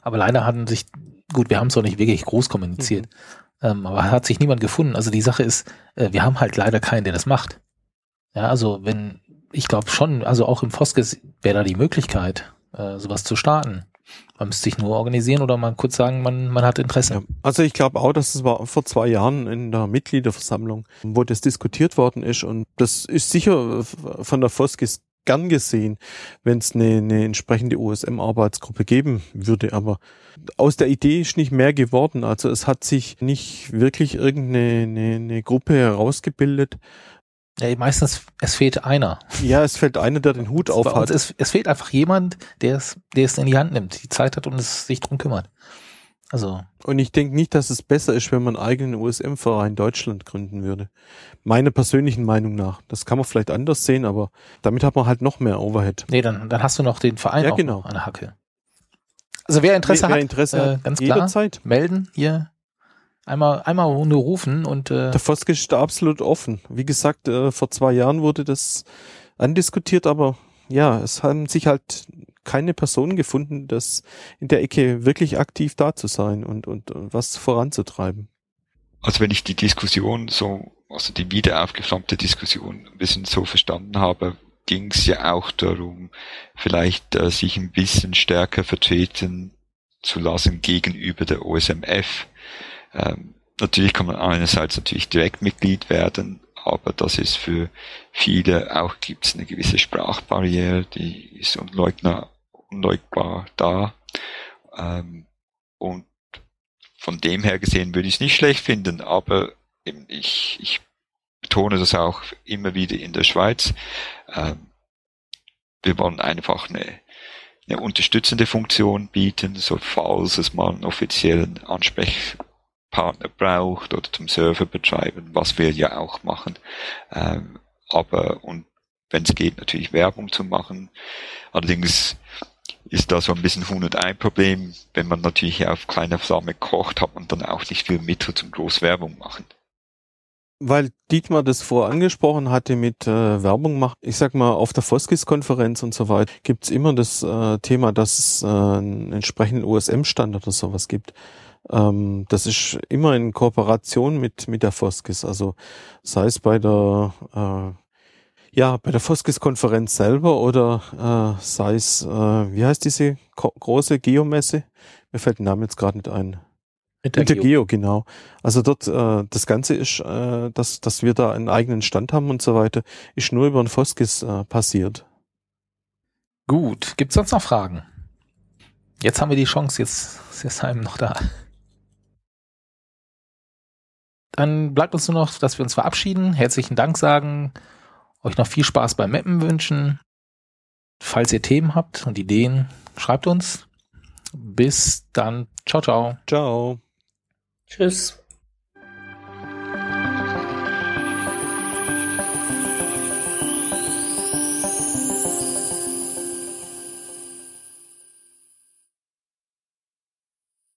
Aber leider hatten sich gut, wir haben es auch nicht wirklich groß kommuniziert, mhm. ähm, aber hat sich niemand gefunden. Also die Sache ist, äh, wir haben halt leider keinen, der das macht. Ja, also wenn, ich glaube schon, also auch im Foskes wäre da die Möglichkeit, äh, sowas zu starten. Man müsste sich nur organisieren oder mal kurz sagen, man, man hat Interesse. Ja, also ich glaube auch, dass es war vor zwei Jahren in der Mitgliederversammlung, wo das diskutiert worden ist und das ist sicher von der Foskis gern gesehen, wenn es eine, eine entsprechende USM-Arbeitsgruppe geben würde. Aber aus der Idee ist nicht mehr geworden. Also es hat sich nicht wirklich irgendeine eine, eine Gruppe herausgebildet, ja, meistens, es fehlt einer. Ja, es fehlt einer, der den Hut auf hat. Es, es fehlt einfach jemand, der es, der es in die Hand nimmt, die Zeit hat und es sich drum kümmert. Also. Und ich denke nicht, dass es besser ist, wenn man einen eigenen USM-Verein Deutschland gründen würde. Meiner persönlichen Meinung nach. Das kann man vielleicht anders sehen, aber damit hat man halt noch mehr Overhead. Nee, dann, dann hast du noch den Verein ja, genau. an der Hacke. Also wer Interesse wer, wer Interesse hat, äh, ganz jederzeit klar, melden hier Einmal, einmal nur rufen und äh der Foske ist da absolut offen. Wie gesagt, äh, vor zwei Jahren wurde das andiskutiert, aber ja, es haben sich halt keine Personen gefunden, das in der Ecke wirklich aktiv da zu sein und, und, und was voranzutreiben. Also wenn ich die Diskussion so, also die wieder aufgeflammte Diskussion ein bisschen so verstanden habe, ging es ja auch darum, vielleicht äh, sich ein bisschen stärker vertreten zu lassen gegenüber der OSMF. Ähm, natürlich kann man einerseits natürlich Direktmitglied werden, aber das ist für viele auch gibt es eine gewisse Sprachbarriere, die ist unleugbar, unleugbar da. Ähm, und von dem her gesehen würde ich es nicht schlecht finden, aber ich, ich betone das auch immer wieder in der Schweiz. Ähm, wir wollen einfach eine, eine unterstützende Funktion bieten, so falls es mal einen offiziellen Ansprech Partner braucht oder zum Server betreiben, was wir ja auch machen. Ähm, aber und wenn es geht, natürlich Werbung zu machen. Allerdings ist da so ein bisschen 101 Problem. Wenn man natürlich auf kleiner Flamme kocht, hat man dann auch nicht viel Mittel zum Großwerbung machen. Weil Dietmar das vorher angesprochen hatte mit äh, Werbung machen, ich sag mal, auf der Foskis-Konferenz und so weiter gibt's immer das äh, Thema, dass es äh, einen entsprechenden USM-Standard oder sowas gibt. Ähm, das ist immer in Kooperation mit, mit der Foskis. Also sei es bei der, äh, ja, bei der Foskis-Konferenz selber oder äh, sei es, äh, wie heißt diese große Geomesse? Mir fällt der Name jetzt gerade nicht ein. Intergeo. Intergeo, genau. Also dort, äh, das Ganze ist, äh, dass, dass wir da einen eigenen Stand haben und so weiter, ist nur über den Foskis äh, passiert. Gut, gibt's sonst noch Fragen? Jetzt haben wir die Chance, jetzt ist einem noch da. Dann bleibt uns nur noch, dass wir uns verabschieden, herzlichen Dank sagen, euch noch viel Spaß beim Mappen wünschen. Falls ihr Themen habt und Ideen, schreibt uns. Bis dann. Ciao, ciao. Ciao. Tschüss.